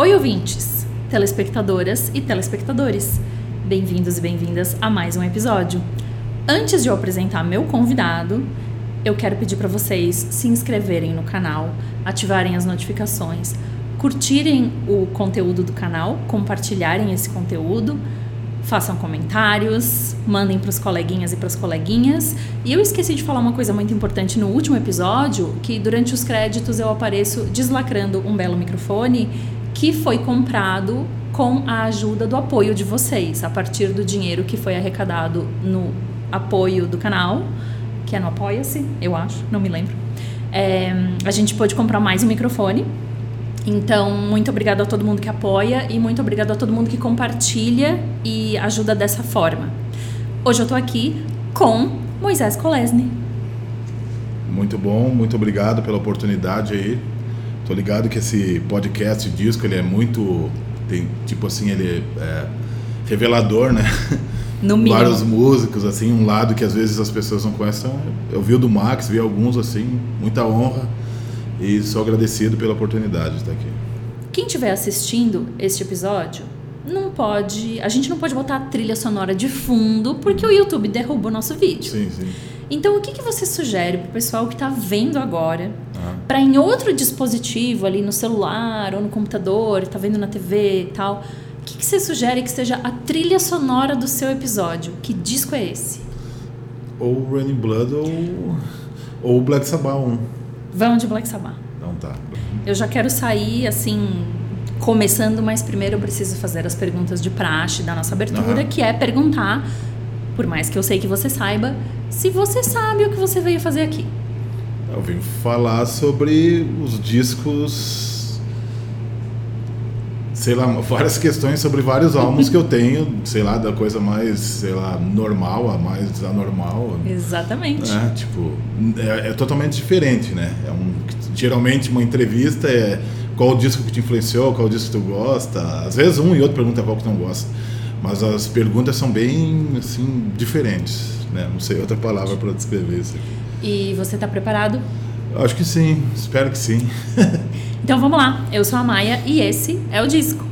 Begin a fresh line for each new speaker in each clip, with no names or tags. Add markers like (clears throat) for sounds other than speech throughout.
Oi, ouvintes, telespectadoras e telespectadores. Bem-vindos e bem-vindas a mais um episódio. Antes de eu apresentar meu convidado, eu quero pedir para vocês se inscreverem no canal, ativarem as notificações, curtirem o conteúdo do canal, compartilharem esse conteúdo, façam comentários, mandem para os coleguinhas e para as coleguinhas. E eu esqueci de falar uma coisa muito importante no último episódio, que durante os créditos eu apareço deslacrando um belo microfone que foi comprado com a ajuda do apoio de vocês, a partir do dinheiro que foi arrecadado no apoio do canal, que é no Apoia-se, eu acho, não me lembro. É, a gente pôde comprar mais um microfone. Então, muito obrigado a todo mundo que apoia e muito obrigado a todo mundo que compartilha e ajuda dessa forma. Hoje eu tô aqui com Moisés Kolesny.
Muito bom, muito obrigado pela oportunidade aí. Tô ligado que esse podcast, disco, ele é muito tem tipo assim, ele é revelador, né?
No mínimo.
Vários músicos assim, um lado que às vezes as pessoas não conhecem. Eu vi o do Max, vi alguns assim, muita honra e sou agradecido pela oportunidade de estar aqui.
Quem estiver assistindo este episódio, não pode, a gente não pode botar a trilha sonora de fundo porque o YouTube derruba o nosso vídeo.
Sim, sim.
Então, o que, que você sugere para o pessoal que está vendo agora,
Ah.
para em outro dispositivo, ali no celular ou no computador, está vendo na TV e tal, o que, que você sugere que seja a trilha sonora do seu episódio? Que disco é esse?
Ou Running Blood ou ou Black Sabbath 1.
Vamos de Black Sabbath.
Então tá.
Eu já quero sair assim, começando, mas primeiro eu preciso fazer as perguntas de praxe da nossa abertura,
Aham.
que é perguntar, por mais que eu sei que você saiba, se você sabe o que você veio fazer aqui.
Eu vim falar sobre os discos. Sei lá, (laughs) várias questões sobre vários álbuns que eu tenho, sei lá, da coisa mais, sei lá, normal a mais anormal.
Exatamente.
né? Tipo, é, é totalmente diferente, né? É um, geralmente uma entrevista é qual o disco que te influenciou, qual o disco que tu gosta. Às vezes um e outro pergunta qual que tu não gosta. Mas as perguntas são bem, assim, diferentes, né? Não sei outra palavra para descrever isso aqui.
E você está preparado?
Acho que sim, espero que sim. (laughs)
Então vamos lá. Eu sou a Maia e esse é o disco.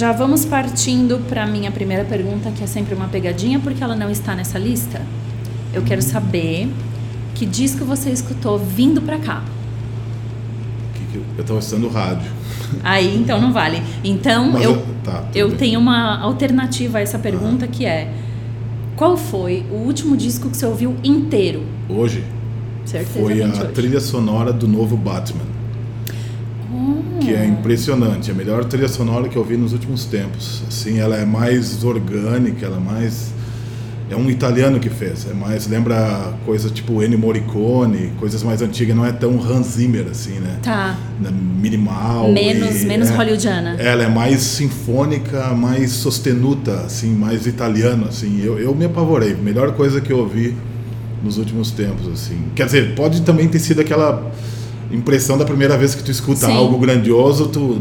Já vamos partindo para minha primeira pergunta, que é sempre uma pegadinha, porque ela não está nessa lista. Eu quero saber que disco você escutou vindo para cá.
Eu- estava estudando rádio.
Aí, então não vale. Então,
Mas
eu,
eu- tá,
eu
bem.
tenho uma alternativa a essa pergunta que é: qual foi o último disco que você ouviu inteiro?
Hoje
Certeza
foi a trilha sonora do novo Batman. Que é impressionante, a melhor trilha sonora que eu vi nos últimos tempos. Assim, ela é mais orgânica, ela é mais é um italiano que fez, é mais lembra coisa tipo Ennio Morricone, coisas mais antigas, não é tão Hans Zimmer assim, né?
Tá.
Minimal.
Menos,
e-
menos
é,
hollywoodiana.
Ela é mais sinfônica, mais sostenuta, assim, mais italiano, assim. Eu, eu me apavorei. Melhor coisa que eu ouvi nos últimos tempos, assim. Quer dizer, pode também ter sido aquela impressão da primeira vez que tu escuta
Sim.
algo grandioso, tu,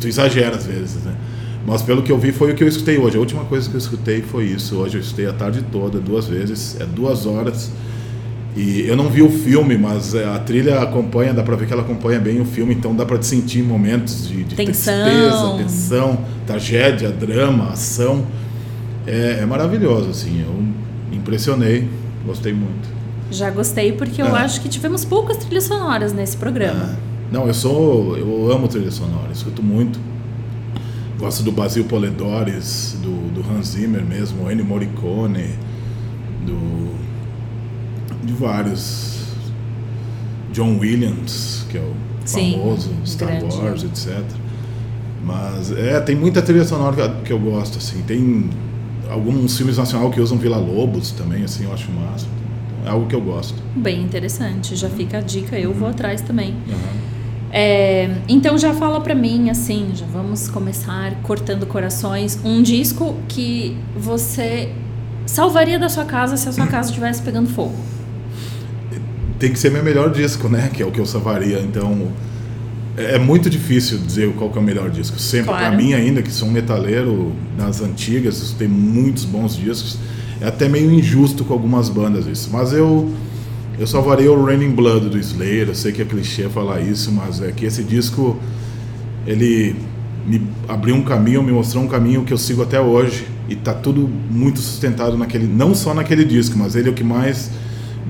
tu exagera às vezes, né? Mas pelo que eu vi foi o que eu escutei hoje. A última coisa que eu escutei foi isso. Hoje eu escutei a tarde toda, duas vezes, é duas horas. E eu não vi o filme, mas é, a trilha acompanha, dá pra ver que ela acompanha bem o filme, então dá pra te sentir momentos de, de
Tensão.
tristeza, tensão, tragédia, drama, ação. É, é maravilhoso, assim. Eu impressionei, gostei muito.
Já gostei porque eu
É.
acho que tivemos poucas trilhas sonoras nesse programa.
É. Não, eu sou. Eu amo trilha sonora, escuto muito. Gosto do Basil Poledores, do, do Hans Zimmer mesmo, Ennio Morricone, do. de vários. John Williams, que é o
Sim,
famoso Star
grande.
Wars, etc. Mas é, tem muita trilha sonora que, eu gosto, assim. Tem alguns filmes nacionais que usam Vila Lobos também, assim, eu acho massa. É algo que eu gosto.
Bem interessante. Já fica a dica, eu vou atrás também.
Aham.
É, então já fala pra mim, assim, já vamos começar cortando corações. Um disco que você salvaria da sua casa se a sua casa estivesse pegando fogo.
tem que ser meu melhor disco, né? Que é o que eu salvaria. Então, é é muito difícil dizer qual que é o melhor disco. Sempre,
Claro.
pra mim ainda, que sou um metaleiro nas antigas, tem muitos bons discos. É até meio injusto com algumas bandas isso. Mas eu eu salvaria o Raining Blood do Slayer. Eu sei que é clichê falar isso, mas é que esse disco ele me abriu um caminho, me mostrou um caminho que eu sigo até hoje e tá tudo muito sustentado naquele, não só naquele disco, mas ele é o que mais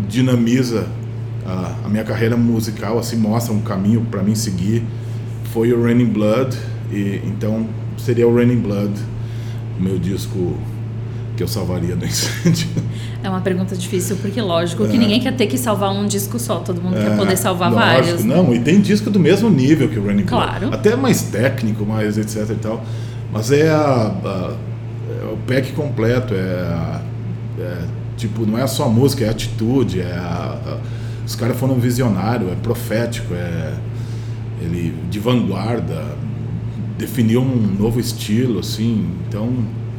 dinamiza a, a minha carreira musical, assim mostra um caminho para mim seguir. Foi o Raining Blood e então seria o Raining Blood, o meu disco que eu salvaria do incêndio.
É uma pergunta difícil, porque lógico que é. ninguém quer ter que salvar um disco só, todo mundo é, quer poder salvar lógico, vários.
Né? Não, e tem disco do mesmo nível que o Running
Claro.
Blood. Até mais técnico, mais etc e tal. Mas é, a, a, é o pack completo, é, a, é, tipo, não é só música, é atitude, é os caras foram visionários, é profético, é ele de vanguarda, definiu um novo estilo, assim, então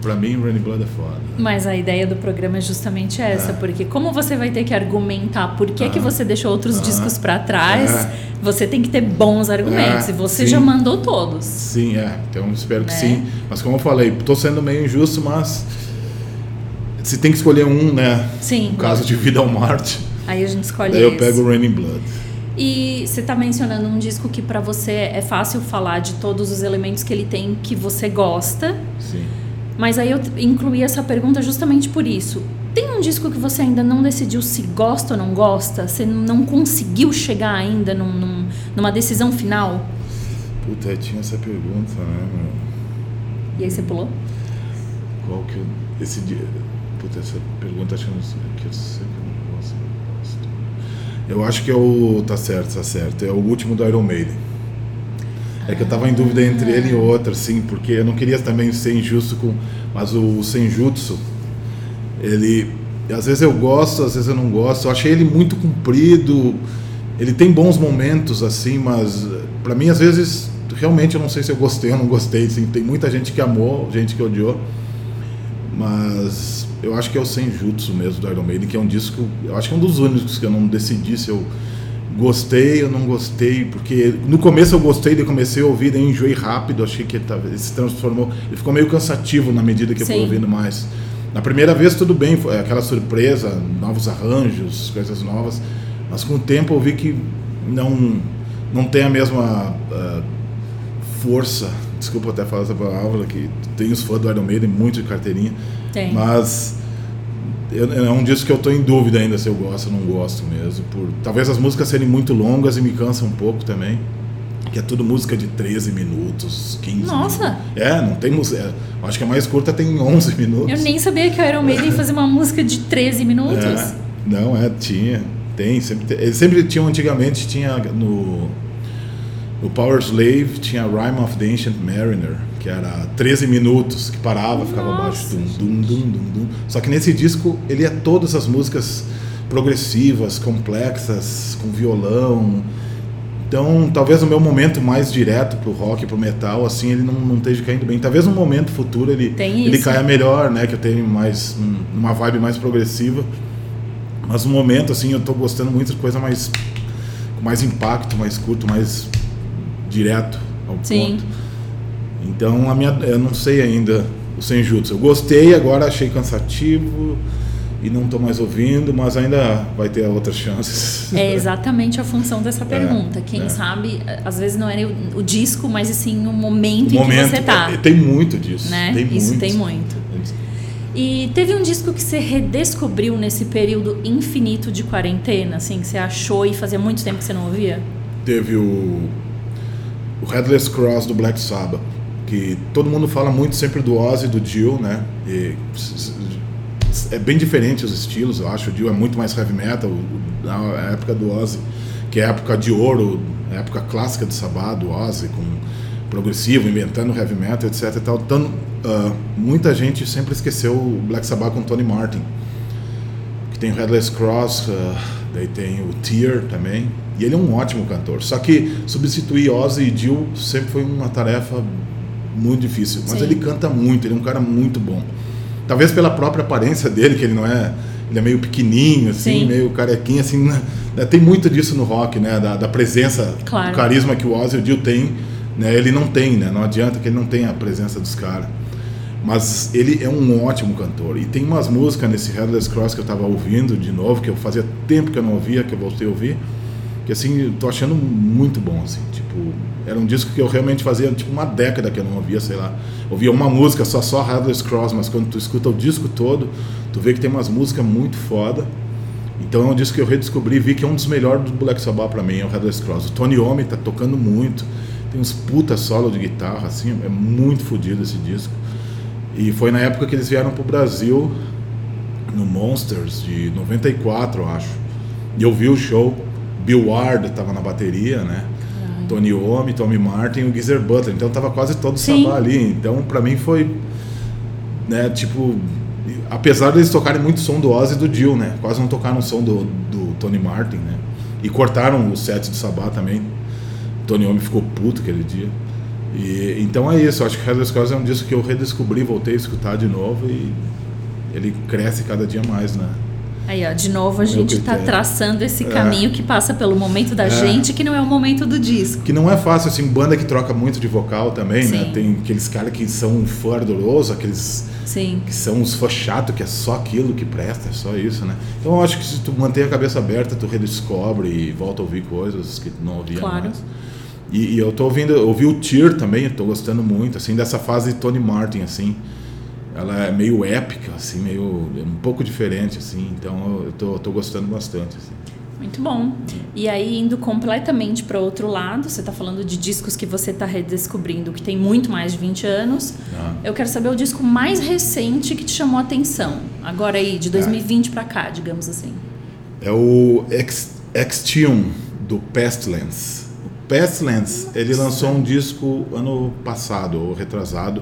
Pra mim, Running Blood é foda.
Mas a ideia do programa é justamente essa, é. porque como você vai ter que argumentar por que, ah. que você deixou outros ah. discos para trás, é. você tem que ter bons argumentos. É. E você sim. já mandou todos.
Sim, é. Então espero que né? sim. Mas como eu falei, tô sendo meio injusto, mas se tem que escolher um, né?
Sim.
No caso de Vida ao Marte.
Aí a gente escolhe
Daí eu pego o Raining Blood.
E você está mencionando um disco que para você é fácil falar de todos os elementos que ele tem que você gosta.
Sim.
Mas aí eu incluí essa pergunta justamente por isso. Tem um disco que você ainda não decidiu se gosta ou não gosta? Você não conseguiu chegar ainda num, num, numa decisão final?
Puta, tinha essa pergunta, né, meu?
E aí você pulou?
Qual que eu. Esse dia. Puta, essa pergunta acho que eu não sei. Que eu não gosto. Eu acho que é o. Tá certo, tá certo. É o último do Iron Maiden. É que eu estava em dúvida entre ele e outro, assim, porque eu não queria também ser injusto com. Mas o Senjutsu, ele. Às vezes eu gosto, às vezes eu não gosto. Eu achei ele muito comprido. Ele tem bons momentos, assim, mas para mim, às vezes, realmente eu não sei se eu gostei ou não gostei. Assim, tem muita gente que amou, gente que odiou. Mas eu acho que é o Senjutsu mesmo do Iron Maiden, que é um disco. Eu acho que é um dos únicos que eu não decidi se eu gostei ou não gostei, porque no começo eu gostei, daí comecei a ouvir, daí enjoei rápido, achei que ele, tava, ele se transformou, ele ficou meio cansativo na medida que Sim. eu fui ouvindo mais. Na primeira vez tudo bem, foi aquela surpresa, novos arranjos, coisas novas, mas com o tempo eu vi que não não tem a mesma uh, força, desculpa até falar essa palavra, que tem os fãs do Iron Maiden, muito de carteirinha,
tem.
mas é um disco que eu estou em dúvida ainda se eu gosto ou não gosto mesmo. Por, talvez as músicas serem muito longas e me cansam um pouco também. Que é tudo música de 13 minutos, 15
Nossa!
Minutos. É, não tem música. É, acho que a mais curta tem 11 minutos.
Eu nem sabia que o Iron Maiden fazia uma música de 13 minutos. É,
não, é, tinha. Tem, sempre, eles sempre tinham, antigamente, tinha no, no Power Slave, tinha Rhyme of the Ancient Mariner que era 13 minutos, que parava, Nossa. ficava baixo. Dum, dum, dum, dum, dum. Só que nesse disco ele é todas as músicas progressivas, complexas, com violão. Então, talvez o meu momento mais direto pro rock, pro metal, assim, ele não, não esteja caindo bem. Talvez no momento futuro ele, ele caia melhor, né? Que eu tenho mais uma vibe mais progressiva. Mas no momento, assim, eu tô gostando muito de coisa mais com mais impacto, mais curto, mais direto ao
Sim.
ponto. Então, a minha, eu não sei ainda o Senjutsu. Eu gostei, agora achei cansativo e não estou mais ouvindo, mas ainda vai ter outras chances.
É exatamente a função dessa é, pergunta. É, Quem é. sabe, às vezes não é o, o disco, mas sim o momento o em momento, que você está.
É, tem muito disso.
Né?
Tem
Isso
muito.
tem muito. E teve um disco que você redescobriu nesse período infinito de quarentena, assim, que você achou e fazia muito tempo que você não ouvia?
Teve o, o Headless Cross do Black Sabbath que todo mundo fala muito sempre do Ozzy e do Dio, né? E é bem diferente os estilos, eu acho. O Dio é muito mais heavy metal, na época do Ozzy, que é a época de ouro, a época clássica do Sabá, do Ozzy, com progressivo, inventando heavy metal, etc. Tal. Uh, muita gente sempre esqueceu o Black Sabbath com Tony Martin, que tem o Headless Cross, uh, daí tem o Tear também. E ele é um ótimo cantor. Só que substituir Ozzy e Dio sempre foi uma tarefa muito difícil. Mas Sim. ele canta muito, ele é um cara muito bom. Talvez pela própria aparência dele, que ele não é. Ele é meio pequenininho, assim, Sim. meio carequinho, assim. Né? Tem muito disso no rock, né? Da, da presença,
claro.
do carisma que o Ozzy o Dio tem. Né? Ele não tem, né? Não adianta que ele não tenha a presença dos caras. Mas ele é um ótimo cantor. E tem umas músicas nesse Headless Cross que eu estava ouvindo de novo, que eu fazia tempo que eu não ouvia, que eu voltei a ouvir, que assim, tô achando muito bom, assim. Tipo, era um disco que eu realmente fazia, tipo, uma década que eu não ouvia, sei lá. Ouvia uma música só, só Headless Cross, mas quando tu escuta o disco todo, tu vê que tem umas músicas muito foda. Então é um disco que eu redescobri, vi que é um dos melhores do Black Sabbath para mim, é o Headless Cross. O Tony Iommi tá tocando muito, tem uns puta solo de guitarra, assim, é muito fodido esse disco. E foi na época que eles vieram pro Brasil, no Monsters, de 94, eu acho. E eu vi o show, Bill Ward tava na bateria, né? Tony Iommi, Tommy Martin e o Geezer Butler. Então tava quase todo o Sabá ali. Então para mim foi, né, tipo, apesar deles tocarem muito som do Ozzy e do Jill, né? Quase não tocaram o som do, do Tony Martin, né? E cortaram o set do Sabá também. Tony Iommi ficou puto aquele dia. E, então é isso, acho que Headless Cross é um disco que eu redescobri, voltei a escutar de novo e ele cresce cada dia mais, né?
Aí, ó, de novo a gente está traçando esse é. caminho que passa pelo momento da é. gente, que não é o momento do disco.
Que não é fácil, assim, banda que troca muito de vocal também, né? Sim. né? Tem aqueles caras que são fã ardoroso, aqueles
Sim.
que são uns fãs chato que é só aquilo que presta, é só isso, né? Então eu acho que se tu mantém a cabeça aberta, tu redescobre e volta a ouvir coisas que tu não ouvia claro. mais. E, e, eu tô ouvindo, ouvi o Tear também, estou gostando muito, assim, dessa fase de Tony Martin, assim. Ela é meio épica, assim, meio um pouco diferente, assim. Então eu tô, tô gostando bastante. Assim.
Muito bom. E aí, indo completamente para outro lado, você está falando de discos que você está redescobrindo, que tem muito mais de 20 anos. Ah. Eu quero saber o disco mais recente que te chamou a atenção. Agora aí, de 2020 ah. para cá, digamos assim.
É o Extium, do Pestilence. Pestilence, ele lançou um disco ano passado, ou retrasado,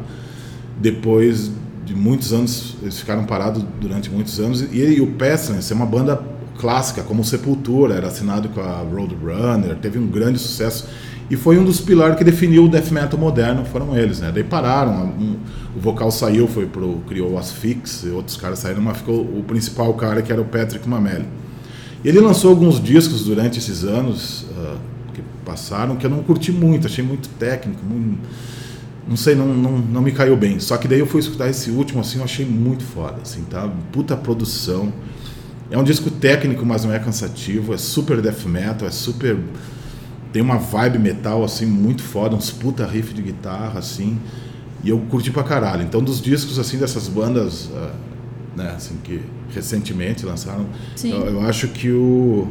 depois de muitos anos, eles ficaram parados durante muitos anos, e, e o Pestilence é uma banda clássica, como Sepultura, era assinado com a Roadrunner, teve um grande sucesso, e foi um dos pilares que definiu o death metal moderno, foram eles, né? Daí pararam, um, o vocal saiu, foi pro, criou o e outros caras saíram, mas ficou o principal cara que era o Patrick Mameli. Ele lançou alguns discos durante esses anos, uh, passaram que eu não curti muito, achei muito técnico, muito, não sei, não, não, não me caiu bem. Só que daí eu fui escutar esse último, assim, eu achei muito foda, assim, tá? Puta produção. É um disco técnico, mas não é cansativo, é super death metal, é super tem uma vibe metal assim muito foda, uns puta riff de guitarra assim. E eu curti pra caralho. Então dos discos assim dessas bandas, uh, né, assim que recentemente lançaram, eu, eu acho que o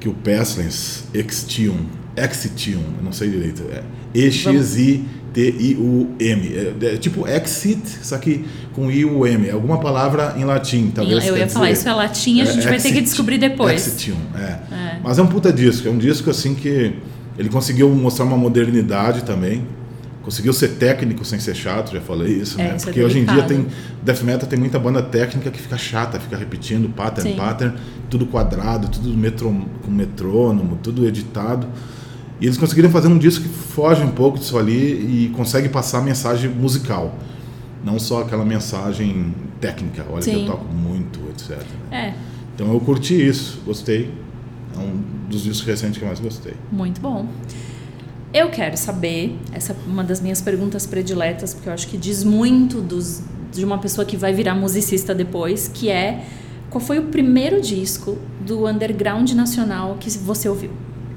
que o Pestilence Extium, Exitium, não sei direito, é E-X-I-T-I-U-M. É, é, tipo exit, só que com I-U-M. É alguma palavra em latim, talvez.
Eu ia falar, isso é latim, a gente é, vai ter que descobrir depois.
Exitium, é. é. Mas é um puta disco, é um disco assim que ele conseguiu mostrar uma modernidade também conseguiu ser técnico sem ser chato, já falei isso, né? Isso Porque hoje em dia tem death metal tem muita banda técnica que fica chata, fica repetindo pattern, Sim. pattern, tudo quadrado, tudo metro, com metrônomo, tudo editado. E eles conseguiram fazer um disco que foge um pouco disso ali e consegue passar a mensagem musical, não só aquela mensagem técnica, olha Sim. que eu toco muito, etc.
Né? É.
Então eu curti isso, gostei. É um dos discos recentes que eu mais gostei.
Muito bom. Eu quero saber, essa é uma das minhas perguntas prediletas, porque eu acho que diz muito dos, de uma pessoa que vai virar musicista depois, que é qual foi o primeiro disco do underground nacional que você ouviu?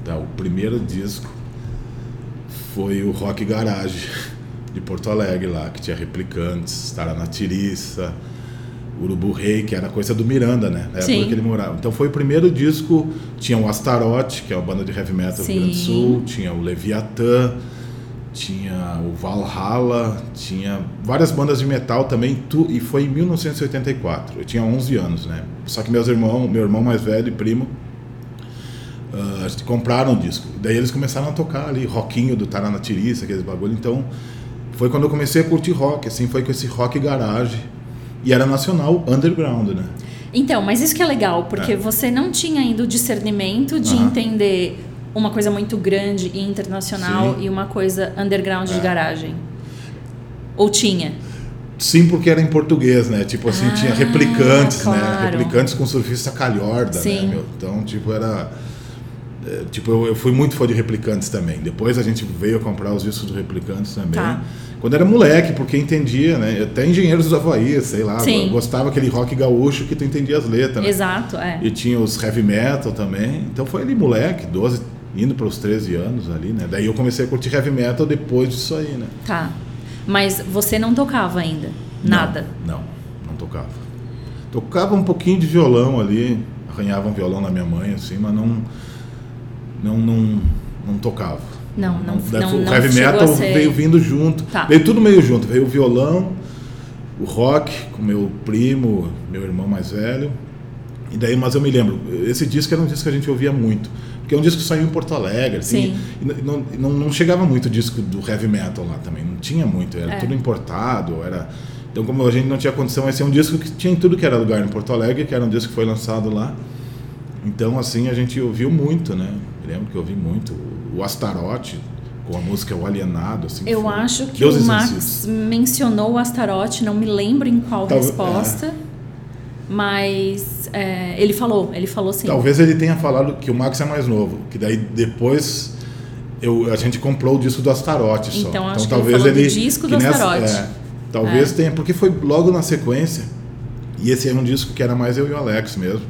Tá, o primeiro disco foi o Rock Garage de Porto Alegre lá, que tinha replicantes, Tara na Tiriça, Urubu Rei, que era coisa do Miranda, né? Na época que ele morava. Então foi o primeiro disco. Tinha o Astaroth, que é uma banda de heavy metal Sim. do Rio Grande do Sul, tinha o Leviatã, tinha o Valhalla, tinha várias bandas de metal também, tu, e foi em 1984. Eu tinha 11 anos, né? Só que meus irmãos, meu irmão mais velho e primo, uh, compraram o disco. Daí eles começaram a tocar ali, rockinho do Taranatiriça, aqueles bagulho. Então foi quando eu comecei a curtir rock, assim, foi com esse rock garage e era nacional underground, né?
Então, mas isso que é legal, porque é. você não tinha ainda o discernimento de entender uma coisa muito grande e internacional Sim. e uma coisa underground é. de garagem. Ou tinha?
Sim, porque era em português, né? Tipo assim, ah, tinha replicantes, né? claro. né? Replicantes com surfista calhorda, né, Sim. né? Meu? Então, tipo, era. É, tipo, eu, eu, fui muito fã de replicantes também. Depois a gente veio comprar os discos do replicantes também. Tá. quando era moleque, porque entendia, né? Até Engenheiros do Havaí, sei lá,
Sim.
gostava aquele rock gaúcho que tu entendia as letras. Né?
Exato, é.
E tinha os heavy metal também. Então foi ali moleque, 12, indo para os 13 anos ali, né? Daí eu comecei a curtir heavy metal depois disso aí, né?
Tá. Mas você não tocava ainda? Nada?
Não, não, não tocava. Tocava um pouquinho de violão ali, arranhava um violão na minha mãe, assim, mas não. Não, não, não tocava.
Não, não,
Daí
não,
o
não
heavy metal
ser-
veio vindo junto.
Tá.
Veio tudo meio junto. Veio o violão, o rock com meu primo, meu irmão mais velho. E daí, mas eu me lembro, esse disco era um disco que a gente ouvia muito. Porque é um disco que saiu em Porto Alegre. assim,
Sim.
e não, não, não chegava muito disco do heavy metal lá também. Não tinha muito. Era
É.
tudo importado. Era... Então, como a gente não tinha condição, esse é um disco que tinha em tudo que era lugar em Porto Alegre, que era um disco que foi lançado lá. Então, assim, a gente ouviu muito, né? Eu lembro que eu ouvi muito. O Astarote, com a música O Alienado, assim.
Eu
foi-
acho que
Deuses
o Max mencionou o Astarote, não me lembro em qual
Talvez-
resposta. Mas é, ele falou, ele falou sim.
Talvez ele tenha falado que o Max é mais novo, que daí depois eu, a gente comprou o disco do Astarote só.
Então, acho que ele falou do disco
que
do Astarote.
é, talvez tenha, porque foi logo na sequência. E esse é um disco que era mais eu e o Alex mesmo.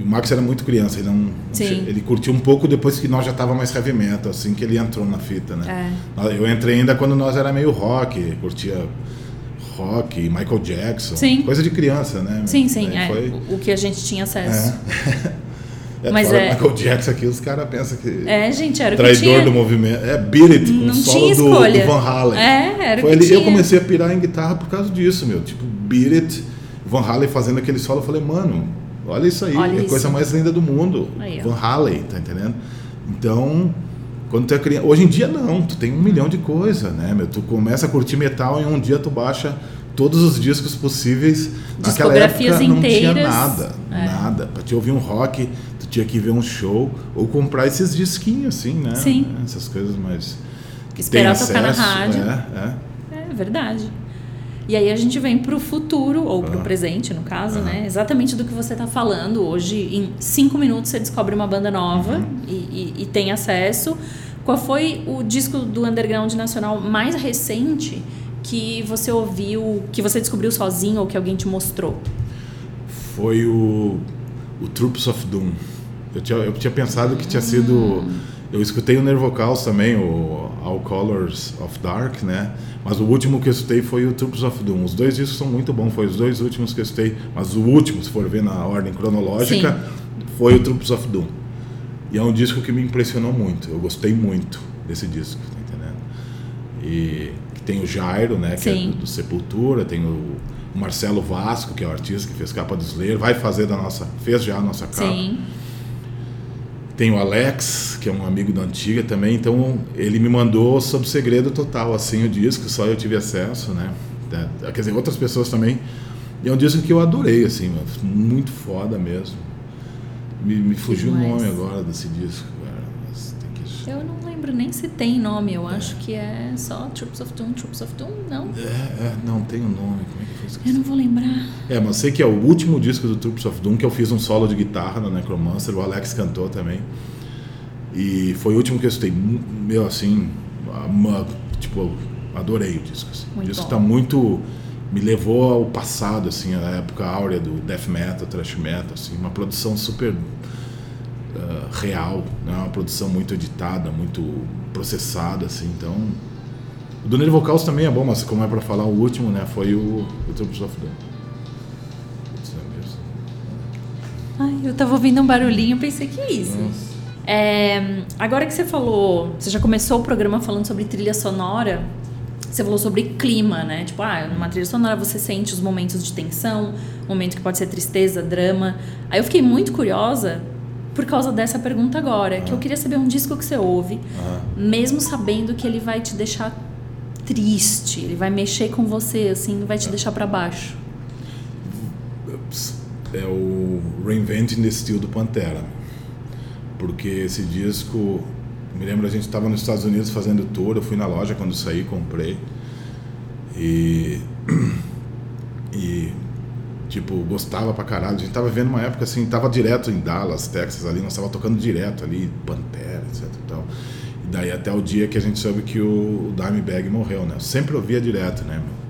E o Max era muito criança, ele não,
Sim.
ele curtiu um pouco depois que nós já tava mais heavy metal, assim que ele entrou na fita, né?
É.
Eu entrei ainda quando nós era meio rock, curtia rock, Michael Jackson,
Sim.
coisa de criança, né?
Sim, sim, é.
foi-
O- O que a gente tinha acesso.
é, (laughs)
Mas
fala
é-
Michael Jackson aqui, os caras pensam que
É, gente, era o que
traidor
tinha.
do movimento. É Beat It,
Não
o solo do, do Van Halen.
É, era o
Foi
que
ali,
tinha.
Eu comecei a pirar em guitarra por causa disso, meu. Tipo, Beat It, Van Halen fazendo aquele solo. Eu falei, mano, olha isso aí.
Olha
é a coisa mais linda do mundo.
Aí.
Van Halen, tá entendendo? Então, quando tu é criança. Hoje em dia não, tu tem um milhão de coisas, né, meu? Tu começa a curtir metal e um dia tu baixa todos os discos possíveis. Naquela época não tinha
inteiras.
nada,
É.
nada. Pra te ouvir um rock, tu tinha que ver um show ou comprar esses disquinhos assim, né?
Sim.
Essas coisas mais. que
Esperar
tem
tocar na rádio.
É, é.
É verdade. E aí a gente vem pro futuro, ou pro
Ah.
presente, no caso, né? Exatamente do que você tá falando. Hoje, em cinco minutos, você descobre uma banda nova
Uhum.
e, e- e tem acesso. Qual foi o disco do Underground Nacional mais recente que você ouviu, que você descobriu sozinho ou que alguém te mostrou?
Foi o, o Troops of Doom. Eu tinha, eu tinha pensado que tinha sido. Eu escutei o Nervocaus também, o All Colors of Dark, né? Mas o último que eu escutei foi o Troops of Doom. Os dois discos são muito bons, foi os dois últimos que eu escutei. Mas o último, se for ver na ordem cronológica, foi o Troops of Doom. E é um disco que me impressionou muito. Eu gostei muito desse disco, tá entendendo? E tem o Jairo, né? Que
Sim.
é do, do Sepultura, tem o Marcelo Vasco, que é o artista que fez capa do Slayer, vai fazer da nossa, fez já a nossa capa.
Sim.
Tem o Alex, que é um amigo da antiga também, então ele me mandou sob segredo total, assim, o disco, só eu tive acesso, né? É, Quer dizer, outras pessoas também. E é um disco que eu adorei, assim, muito foda mesmo. Me, me fugiu o nome agora desse disco, que...
Eu não lembro nem se tem nome, eu acho que é só Troops of Doom, Troops of Doom, não.
É, é, não tem o nome,
Eu não vou lembrar.
É, mas sei que é o último disco do Troops of Doom que eu fiz um solo de guitarra na Necromancer, o Alex cantou também. E foi o último que eu escutei. Meu, assim, ama- tipo, adorei o disco. assim. O
Muito
disco
bom.
tá muito. Me levou ao passado, assim, a época áurea do death metal, thrash metal, assim, uma produção super ah, real, né? uma produção muito editada, muito processada, assim, então. O do Nervo Caos também é bom, mas como é pra falar o último, né? Foi o, Putz, é mesmo.
Ai, eu tava ouvindo um barulhinho, pensei que é isso. É, agora que você falou, você já começou o programa falando sobre trilha sonora, você falou sobre clima, né? Tipo, ah, numa trilha sonora você sente os momentos de tensão, momento que pode ser tristeza, drama. Aí eu fiquei muito curiosa por causa dessa pergunta agora, que eu queria saber um disco que você ouve,
Ah.
mesmo sabendo que ele vai te deixar triste, ele vai mexer com você, assim, vai te deixar pra baixo.
é o Reinventing the Steel do Pantera. Porque esse disco, me lembro a gente estava nos Estados Unidos fazendo tour, eu fui na loja quando saí, comprei. E (clears throat) e tipo, gostava pra caralho. A gente tava vendo uma época assim, tava direto em Dallas, Texas ali, nós tava tocando direto ali, Pantera, etc e tal. Daí até o dia que a gente soube que o, Dimebag morreu, né? Eu sempre ouvia direto, né, meu?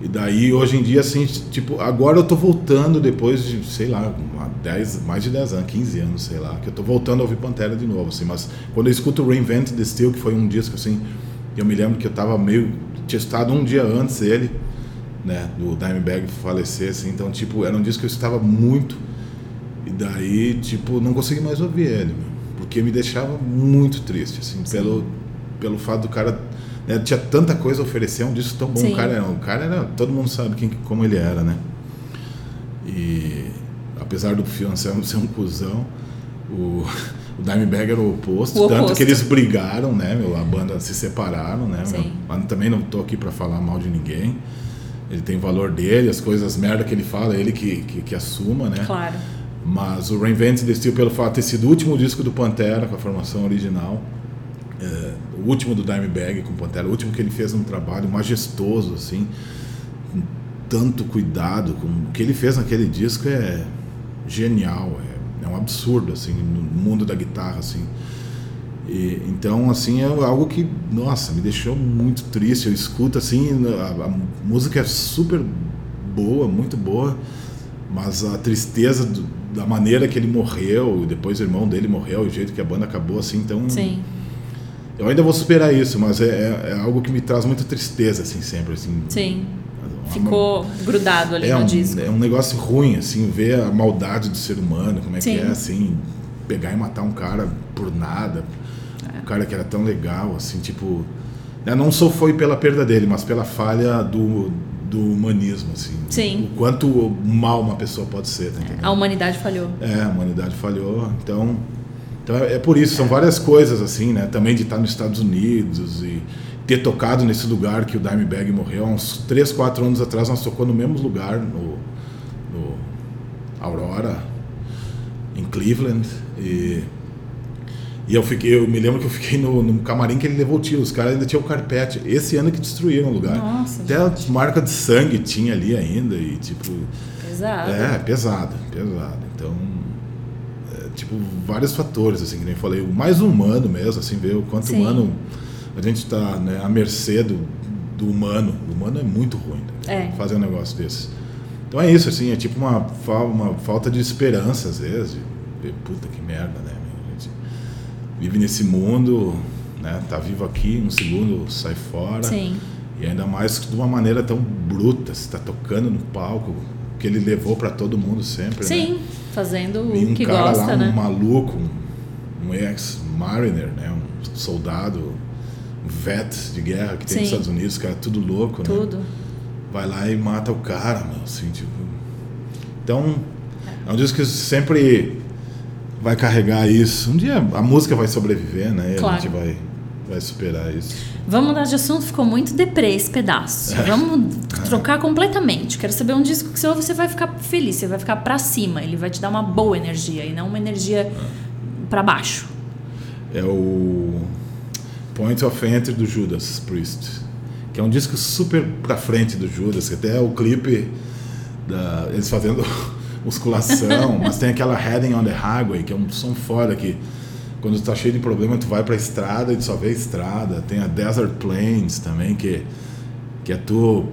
E daí, hoje em dia, assim, tipo, agora eu tô voltando depois de, sei lá, uma 10, mais de 10 anos, 15 anos, sei lá, que eu tô voltando a ouvir Pantera de novo, assim, mas quando eu escuto Reinvent the Steel, que foi um disco, assim, eu me lembro que eu tava meio, tinha estado um dia antes ele, né, do Dimebag falecer, assim, então, tipo, era um disco que eu estava muito, e daí, tipo, não consegui mais ouvir ele, porque me deixava muito triste, assim, pelo, pelo fato do cara né, tinha tanta coisa a oferecer, um disco tão bom. O cara, o cara era. Todo mundo sabe quem, como ele era, né? E apesar do Fiancelmo ser um cuzão, o, (laughs) o Dimebag era o oposto, o tanto oposto. que eles brigaram, né? Meu, a banda se separaram, né? Sim. Mas também não tô aqui para falar mal de ninguém. Ele tem valor dele, as coisas merda que ele fala, ele que, que, que assuma, né?
Claro.
Mas o Reinvent the Steel, pelo fato de ter sido o último disco do Pantera com a formação original, é, o último do Dimebag com Pantera, o último que ele fez um trabalho majestoso, assim, com tanto cuidado. Com, o que ele fez naquele disco é genial, é, é um absurdo, assim, no mundo da guitarra, assim. E, então, assim, é algo que, nossa, me deixou muito triste. Eu escuto, assim, a, a música é super boa, muito boa, mas a tristeza do, da maneira que ele morreu, depois o irmão dele morreu, o jeito que a banda acabou, assim, então...
Sim
eu ainda vou superar isso, mas é, é, é, algo que me traz muita tristeza, assim, sempre. Assim,
Sim. Ficou uma, grudado ali
é
no
um,
disco.
É um negócio ruim, assim, ver a maldade do ser humano, como é Sim. que é, assim, pegar e matar um cara por nada. É. Um cara que era tão legal, assim, tipo. Né, não só foi pela perda dele, mas pela falha do, do humanismo, assim.
Sim.
O quanto mal uma pessoa pode ser, tá
A humanidade falhou.
É, a humanidade falhou. Então, então é, é por isso, são várias coisas assim, né? Também de estar nos Estados Unidos e ter tocado nesse lugar que o Dimebag morreu. Há uns 3, 4 anos atrás nós tocou no mesmo lugar, no, no Aurora, em Cleveland. E, e eu fiquei, eu me lembro que eu fiquei no, no camarim que ele levou o tiro. Os caras ainda tinham o carpete. Esse ano que destruíram o lugar.
Nossa,
Até gente. marca de sangue tinha ali ainda. E tipo.
Pesado.
É, pesado, pesado. Então tipo, vários fatores, assim, que nem eu falei. O mais humano mesmo, assim, ver o quanto Sim. humano a gente está né, à mercê do, do humano. O humano é muito ruim
né,
é. fazer um negócio desse. Então é isso, assim, é tipo uma, uma falta de esperança, às vezes, de ver, puta que merda, né? Vive nesse mundo, né? Tá vivo aqui, um segundo sai fora.
Sim.
E ainda mais de uma maneira tão bruta, você tá tocando no palco, que ele levou para todo mundo sempre.
Sim,
né?
fazendo
um
o que
cara
gosta,
lá,
né?
Um maluco, um, um ex-mariner, né? Um soldado, um vet de guerra que tem Sim. nos Estados Unidos, cara, tudo louco,
tudo. né? Tudo.
Vai lá e mata o cara, meu, assim, tipo. Então, é um disco que sempre vai carregar isso. Um dia a música vai sobreviver, né?
Claro.
a gente vai, vai superar isso.
Vamos mudar de assunto, ficou muito deprê esse pedaço. É. Vamos (laughs) trocar completamente. Quero saber um disco que você ouve, você vai ficar feliz, você vai ficar para cima, ele vai te dar uma boa energia e não uma energia é. para baixo.
É o Point of Entry do Judas Priest, que é um disco super pra frente do Judas, que até o clipe da, eles fazendo musculação, mas tem aquela Heading on the Highway, que é um som fora que quando está cheio de problema, tu vai para a estrada e tu só vê a estrada. Tem a Desert Plains também, que, que é tu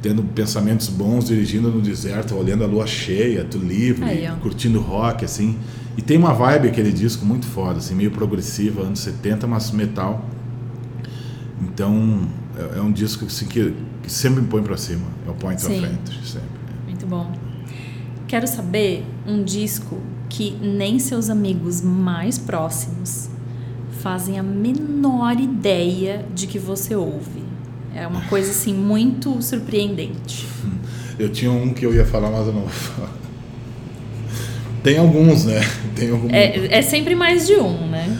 tendo pensamentos bons, dirigindo no deserto, olhando a lua cheia, tu livre, Aí, curtindo rock, assim. E tem uma vibe aquele disco muito foda, assim, meio progressiva, anos 70, mas metal. Então, é, é um disco assim, que, que sempre me põe para cima. É o Point Sim. of Entry, sempre.
Muito bom. Quero saber um disco que nem seus amigos mais próximos fazem a menor ideia de que você ouve. É uma coisa assim muito surpreendente.
Eu tinha um que eu ia falar, mas eu não vou falar. Tem alguns, né? Tem alguns.
É, é sempre mais de um, né?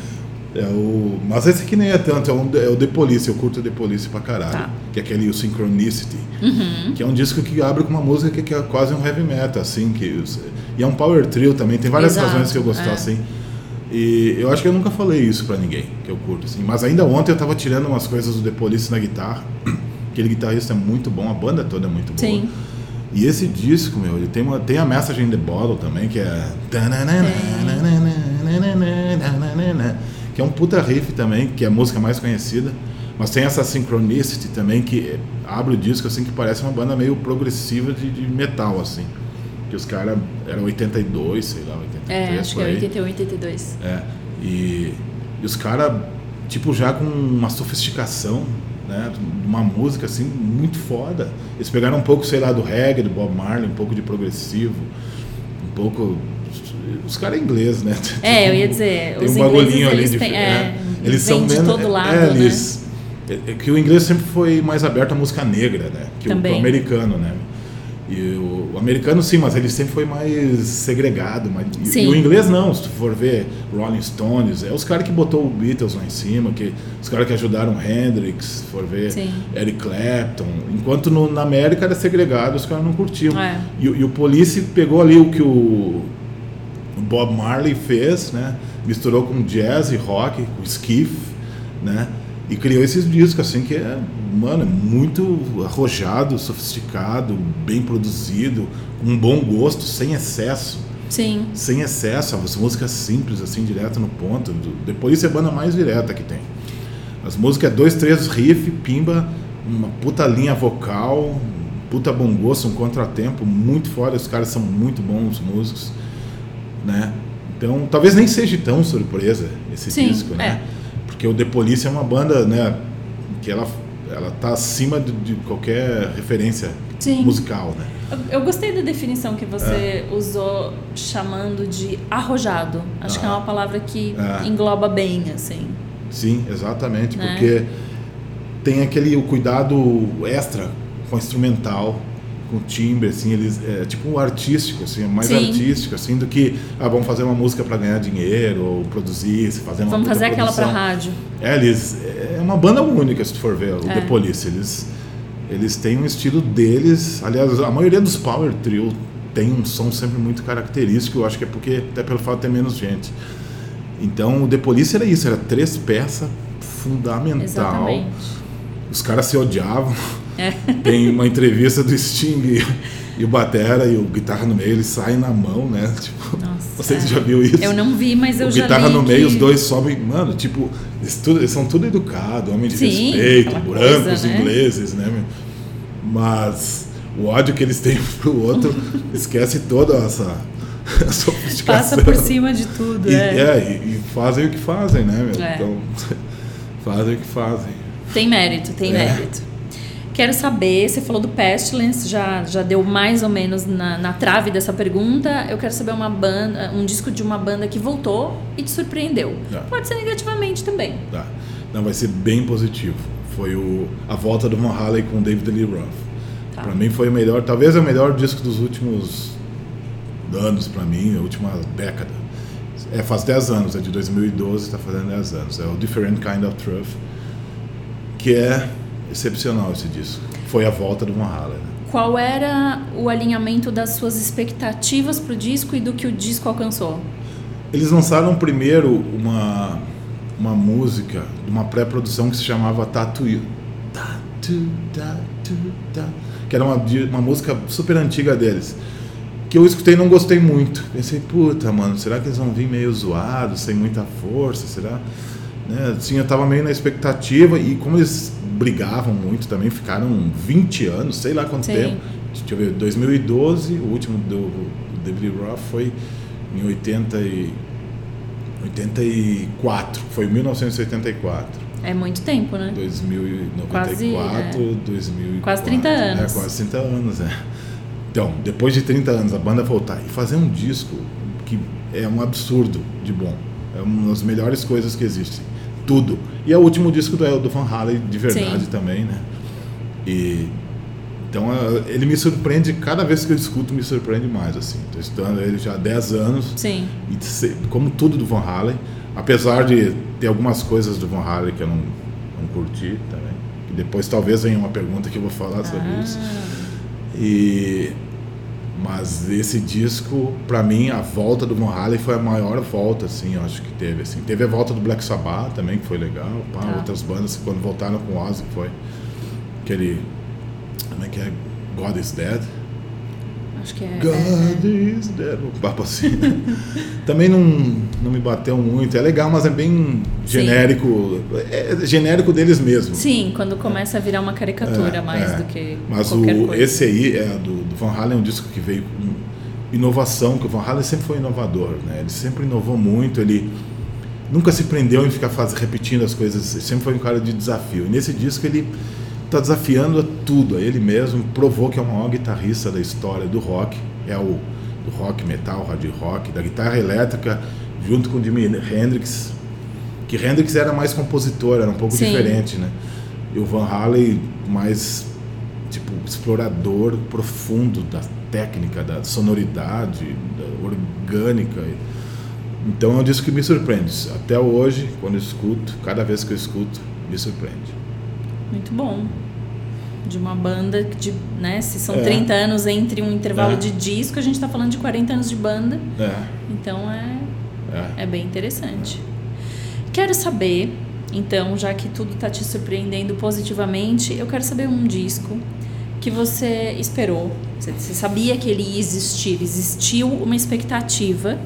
É o, mas esse aqui nem é tanto, é, um, é o The Police, eu curto The Police pra caralho.
Tá.
Que é aquele o Synchronicity.
Uhum.
Que é um disco que abre com uma música que é quase um heavy metal, assim. Que, e é um power trio também, tem várias Exato, razões que eu gostar, é. assim. E eu acho que eu nunca falei isso pra ninguém, que eu curto, assim. Mas ainda ontem eu tava tirando umas coisas do The Police na guitarra. (clears throat) Aquele guitarrista é muito bom, a banda toda é muito boa.
Sim.
E esse disco, meu, ele tem, uma, tem a Message in the Bottle também, que é que é um puta riff também, que é a música mais conhecida. Mas tem essa Synchronicity também, que abre o disco assim, que parece uma banda meio progressiva de, de metal, assim. Que os caras eram 82, sei lá, 83.
É, acho que é 81, 82.
É, e, e os caras, tipo, já com uma sofisticação, né? Uma música, assim, muito foda. Eles pegaram um pouco, sei lá, do reggae, do Bob Marley, um pouco de progressivo, um pouco os caras é inglês, né?
É, eu ia dizer,
tem
os
um bagulhinho ali de,
têm,
é,
é,
eles são
de
menos,
todo lado,
é,
né?
eles, é, é que o inglês sempre foi mais aberto à música negra, né? Que o, o americano, né? E o, o americano sim, mas ele sempre foi mais segregado. Mas, e- e o inglês não, se tu for ver Rolling Stones, é os caras que botou o Beatles lá em cima, que, os caras que ajudaram Hendrix, se for ver
Sim.
Eric Clapton. Enquanto no- na América era segregado, os caras não curtiam.
É.
E, o- e o Police pegou ali o que o Bob Marley fez, né? Misturou com jazz e rock, com skiff, né? E criou esses discos assim que é, mano, é muito arrojado, sofisticado, bem produzido, com um bom gosto, sem excesso,
Sim,
sem excesso, as músicas simples assim, direto no ponto. The Police é a banda mais direta que tem. As músicas é dois, três riff, pimba, uma puta linha vocal, puta bom gosto, um contratempo muito foda. Os caras são muito bons músicos, né? Então, talvez nem seja tão surpresa esse
Sim,
disco, né?
é.
Porque o The Police é uma banda, né, que ela ela tá acima de, de qualquer referência
Sim.
musical, né?
Eu, eu gostei da definição que você usou chamando de arrojado. Acho que é
Ah.
uma palavra que
Ah.
engloba bem, assim.
Sim, exatamente,
Né?
porque tem aquele o cuidado extra com o instrumental, com timbre, assim, eles é tipo artístico, assim, é mais
Sim.
artístico, assim, do que ah, vamos fazer uma música para ganhar dinheiro ou produzir, se fazer uma
Vamos fazer aquela
produção.
rádio.
É, eles é uma banda única, se tu for ver, o
É.
The Police, eles eles têm um estilo deles, aliás, a maioria dos power trio tem um som sempre muito característico, eu acho que é porque até pelo fato de ter menos gente. Então, o The Police era isso, era três peças fundamental.
Exatamente.
Os caras se odiavam.
É. (laughs)
Tem uma entrevista do Sting e, o Batera e o guitarra no meio, eles saem na mão, né? Tipo,
Nossa,
vocês
é.
já viu isso?
Eu não vi, mas eu
o
já
guitarra no meio,
que-
os dois sobem, mano, tipo, eles, tudo- eles são tudo educados, homens de
Sim,
respeito, brancos,
coisa, né?
ingleses, né? Mas o ódio que eles têm pro outro (laughs) esquece toda essa (laughs) sofisticação.
Passa por cima de tudo,
E,
é.
é, e, e fazem o que fazem, né, meu?
É.
Então, fazem o que fazem.
Tem mérito, tem
É.
mérito. Quero saber, você falou do Pestilence, já, já deu mais ou menos na, na trave dessa pergunta. Eu quero saber uma banda, um disco de uma banda que voltou e te surpreendeu.
Tá.
Pode ser negativamente também.
Tá. Não, vai ser bem positivo. Foi o, a volta do Van Halen com o David Lee Roth.
Tá.
Pra mim foi o melhor, talvez é o melhor disco dos últimos anos pra mim, a última década. É, faz 10 anos, é de 2012, tá fazendo 10 anos. É o Different Kind of Truth, que é excepcional esse disco. Foi a volta do Van Halen. né?
Qual era o alinhamento das suas expectativas pro disco e do que o disco alcançou?
Eles lançaram primeiro uma, uma música de uma pré-produção que se chamava Tattoo. Tattoo, tattoo, tattoo, que era uma, uma música super antiga deles. Que eu escutei e não gostei muito. Pensei, puta, mano, será que eles vão vir meio zoados, sem muita força? Será? Né? Assim, eu tava meio na expectativa e como eles brigavam muito também, ficaram 20 anos, sei lá quanto
Sim.
tempo. Deixa eu ver, 2012, o último do, David Roth foi em 80 e 84, foi 1984.
É muito tempo, né?
2094,
Quase, é.
2004.
Quase 30 anos.
É, quase 30 anos, é. Então, depois de 30 anos, a banda voltar e fazer um disco que é um absurdo de bom. É uma das melhores coisas que existem. Tudo. E é o último disco do, do Van Halen de verdade
Sim.
também, né? E então eh, ele me surpreende, cada vez que eu escuto me surpreende mais assim. Estou estudando ele já há 10 anos.
Sim.
E como tudo do Van Halen, apesar de ter algumas coisas do Van Halen que eu não, não curti também. E depois talvez venha uma pergunta que eu vou falar sobre
Ah.
isso. E mas esse disco, pra mim, a volta do Van Halen foi a maior volta, assim, eu acho que teve, assim. Teve a volta do Black Sabbath também, que foi legal, pá,
Tá.
outras bandas, quando voltaram com o Ozzy, foi aquele, como é que é, God is Dead,
Acho que é.
God
é,
is dead. Papo assim. (laughs) Também não, não me bateu muito. É legal, mas é bem genérico. É genérico deles mesmo.
Sim, quando começa a virar uma caricatura
É,
mais
é.
do que.
Mas o,
coisa.
esse aí é do, do Van Halen, é um disco que veio com inovação, que o Van Halen sempre foi inovador, né? Ele sempre inovou muito, ele nunca se prendeu em ficar faz, repetindo as coisas, ele sempre foi um cara de desafio. E nesse disco ele está desafiando a tudo, a ele mesmo, provou que é o maior guitarrista da história do rock, é o do rock metal, hard rock, da guitarra elétrica, junto com o Jimi Hendrix, que Hendrix era mais compositor, era um pouco
Sim.
diferente, né? E o Van Halen mais tipo explorador profundo da técnica, da sonoridade, da orgânica. Então é um disco que me surpreende. Até hoje, quando eu escuto, cada vez que eu escuto, me surpreende.
Muito bom. De uma banda de, né? Se são
É.
30 anos entre um intervalo
É.
de disco, a gente tá falando de 40 anos de banda.
É,
Então é,
é.
é bem interessante. Quero saber, então, já que tudo tá te surpreendendo positivamente, eu quero saber um disco que você esperou. Você, você sabia que ele ia existir, existiu uma expectativa.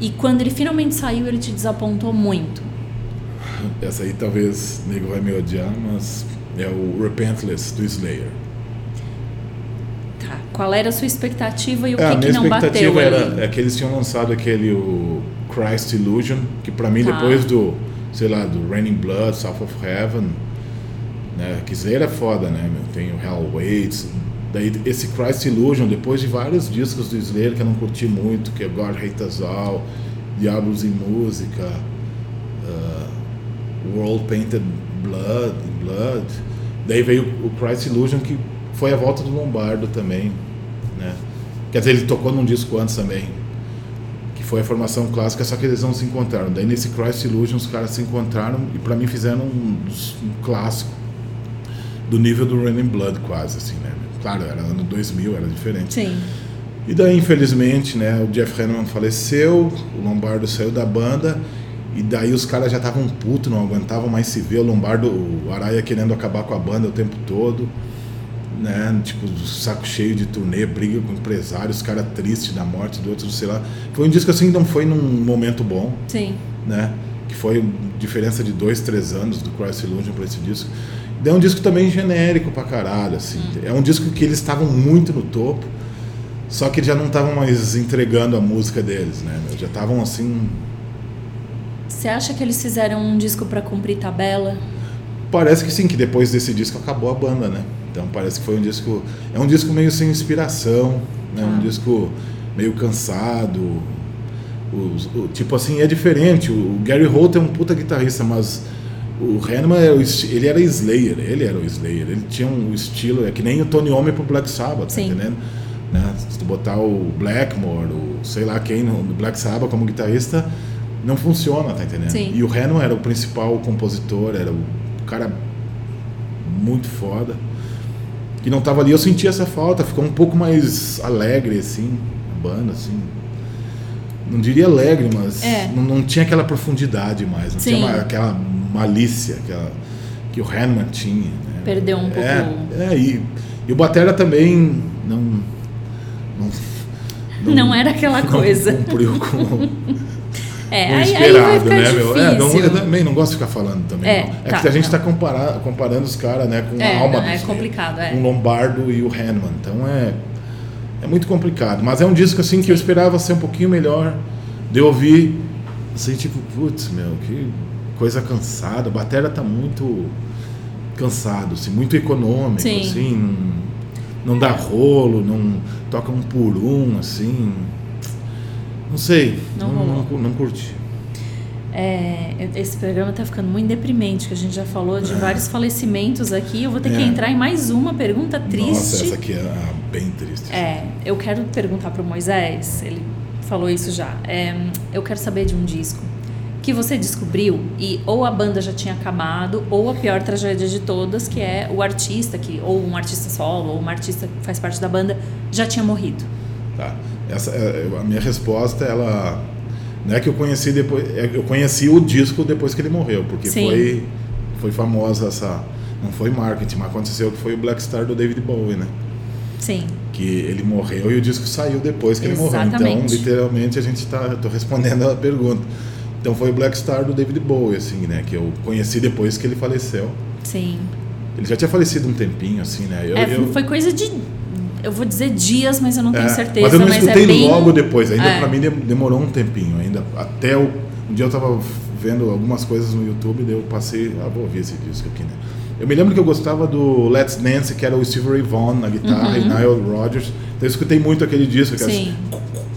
E quando ele finalmente saiu, ele te desapontou muito.
Essa aí talvez o nego vai me odiar, mas é o Repentless do Slayer.
Tá. Qual era a sua expectativa e o
É, a
que, que
minha
não bateu
expectativa
ali?
era é que eles tinham lançado aquele o Christ Illusion, que pra mim
Tá.
depois do, sei lá, do Raining Blood, South of Heaven, né, que Slayer é foda, né, meu, tem o Hell Waits, daí esse Christ Illusion, depois de vários discos do Slayer que eu não curti muito, que é God Hate Us All, Diablos em Música, World Painted Blood, Blood, daí veio o Christ Illusion que foi a volta do Lombardo também, né? Quer dizer, ele tocou num disco antes também, que foi a formação clássica, só que eles não se encontraram. Daí nesse Christ Illusion os caras se encontraram e pra mim fizeram um, um clássico do nível do Raining Blood quase, assim, né? Claro, era ano 2000, era diferente.
Sim.
E daí, infelizmente, né, o Jeff Hanneman faleceu, o Lombardo saiu da banda, e daí os caras já estavam putos, não aguentavam mais se ver, o Lombardo, o Araia querendo acabar com a banda o tempo todo, né, tipo, saco cheio de turnê, briga com empresários, cara triste da morte do outro, sei lá. Foi um disco assim que não foi num momento bom,
Sim.
né, que foi diferença de dois, três anos do Christ Illusion para esse disco. Daí é um disco também genérico pra caralho, assim. É um disco que eles estavam muito no topo, só que já não estavam mais entregando a música deles, né? Já estavam assim.
Você acha que eles fizeram um disco pra cumprir tabela?
Parece que sim, que depois desse disco acabou a banda, né? Então parece que foi um disco. É um disco meio sem inspiração, né? Um
Ah.
disco meio cansado. Os- o- tipo assim, é diferente. O Gary Holt é um puta guitarrista, mas o Hanneman era o esti- ele era Slayer, ele era o Slayer. Ele tinha um estilo, é que nem o Tony Iommi pro Black Sabbath, tá
Sim.
entendendo? Né? Se tu botar o Blackmore, o sei lá quem no Black Sabbath como guitarrista, não funciona, tá entendendo?
Sim.
E o Hanneman era o principal compositor, era o cara muito foda. Que não tava ali, eu senti essa falta, ficou um pouco mais alegre, assim, a banda, assim. Não diria alegre, mas
É.
não, não tinha aquela profundidade mais, não
Sim.
tinha ma- aquela malícia aquela, que o Hanman tinha. né?
Perdeu um pouco.
É, é e, e o Batera também não. Não,
Não era aquela (laughs)
não
coisa.
cumpriu com (laughs)
É,
esperado, né, meu? É, não, eu também não gosto de ficar falando também.
É,
é
tá,
que a gente está comparando, comparando os caras né, com
É,
a alma
não, é complicado, é.
Com o Lombardo e o Hanman. Então é, é muito complicado. Mas é um disco assim que eu esperava ser um pouquinho melhor. De ouvir, assim, tipo, putz, meu, que coisa cansada. A bateria tá muito cansado, assim, muito econômico,
Sim.
assim. Não, não dá rolo, não toca um por um, assim. Não sei,
Não
não, não, não curti.
É, esse programa tá ficando muito deprimente, que a gente já falou de vários falecimentos aqui. Eu vou ter que
É.
entrar em mais uma pergunta triste.
Nossa, essa aqui é ah, bem triste.
É, eu quero perguntar pro Moisés, ele falou isso já. É, eu quero saber de um disco que você descobriu e ou a banda já tinha acabado, ou a pior tragédia de todas, que é o artista, que ou um artista solo, ou uma artista que faz parte da banda, já tinha morrido.
Tá. Essa, é, a minha resposta, ela. Não é que eu conheci depois. é, Eu conheci o disco depois que ele morreu, porque
Sim.
foi, foi famosa essa. Não foi marketing, mas aconteceu que foi o Black Star do David Bowie, né?
Sim.
que ele morreu e o disco saiu depois que
Exatamente.
ele morreu. Então, literalmente, a gente está tô respondendo a pergunta. Então foi o Black Star do David Bowie, assim, né? Que eu conheci depois que ele faleceu.
Sim.
Ele já tinha falecido um tempinho, assim, né? Eu,
É,
eu-
Foi coisa de. Eu vou dizer dias, mas eu não tenho
é,
certeza.
Mas eu não escutei
é bem...
logo depois. Ainda
É.
pra mim de- demorou um tempinho. Ainda até o, um dia eu tava vendo algumas coisas no YouTube, daí eu passei, ah, vou ouvir esse disco aqui, né? Eu me lembro que eu gostava do Let's Dance, que era o Steve Ray Vaughan na guitarra e Nile Rodgers. Então eu escutei muito aquele disco. aquelas-
Sim.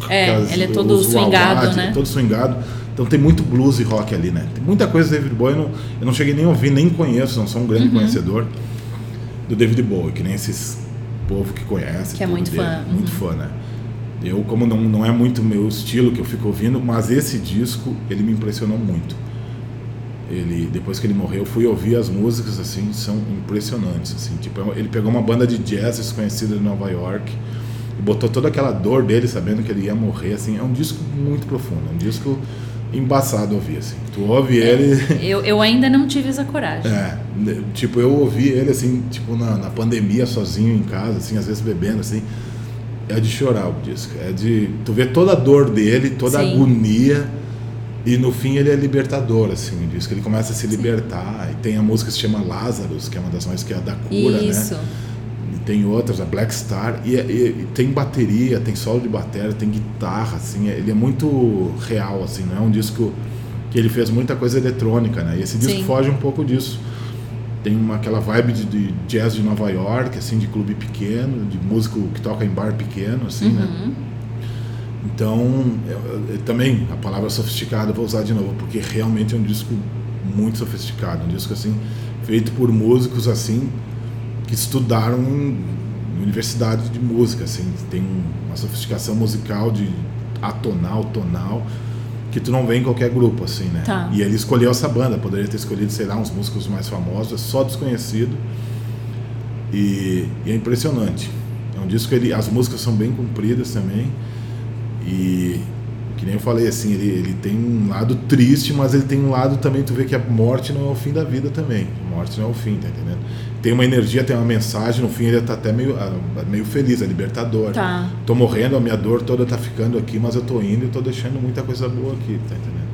É,
aquelas-
ele é todo swingado, né?
Todo swingado. Então tem muito blues e rock ali, né? Tem muita coisa do David Bowie. Eu não, eu não cheguei nem a ouvir, nem conheço, não sou um grande
Uhum.
conhecedor do David Bowie, que nem esses povo que conhece.
Que é muito
dele.
fã.
Muito fã, né? Eu, como não, não é muito meu estilo que eu fico ouvindo, mas esse disco, ele me impressionou muito. Ele, depois que ele morreu, eu fui ouvir as músicas, assim, são impressionantes, assim. Tipo, ele pegou uma banda de jazz desconhecida de Nova York e botou toda aquela dor dele, sabendo que ele ia morrer, assim. É um disco muito profundo, é um disco embaçado ouvir, assim. Tu ouve ele...
Eu, eu ainda não tive essa coragem.
É, né, tipo, eu ouvi ele assim, tipo, na, na pandemia, sozinho em casa, assim, às vezes bebendo, assim. É de chorar o disco. É de. Tu vê toda a dor dele, toda a
Sim.
agonia. E no fim ele é libertador, assim, o disco. Ele começa a se libertar. E tem a música que se chama Lazarus, que é uma das mais que é a da cura,
Isso.
né? E tem outras, a Black Star. E, e- e tem bateria, tem solo de bateria, tem guitarra, assim. é- Ele é muito real, assim, não é um disco que ele fez muita coisa eletrônica, né? E esse disco
Sim.
foge um pouco disso. Tem uma, aquela vibe de, de jazz de Nova York, assim, de clube pequeno, de músico que toca em bar pequeno, assim, né?
Uhum.
Então, eu- eu- também a palavra sofisticado eu vou usar de novo, porque realmente é um disco muito sofisticado, um disco assim feito por músicos assim que estudaram em universidade de música, assim, tem uma sofisticação musical de atonal, tonal que tu não vê em qualquer grupo assim, né?
Tá.
E ele escolheu essa banda, poderia ter escolhido, sei lá, uns músicos mais famosos, é só desconhecido. E, e é impressionante. É um disco que ele, as músicas são bem compridas também. E que nem eu falei assim, ele, ele tem um lado triste, mas ele tem um lado também, tu vê que a morte não é o fim da vida também. A morte não é o fim, tá entendendo? Tem uma energia, tem uma mensagem, no fim ele tá até meio, ah, meio feliz, é libertador.
Tá.
Tô morrendo, a minha dor toda tá ficando aqui, mas eu tô indo e tô deixando muita coisa boa aqui, tá entendendo?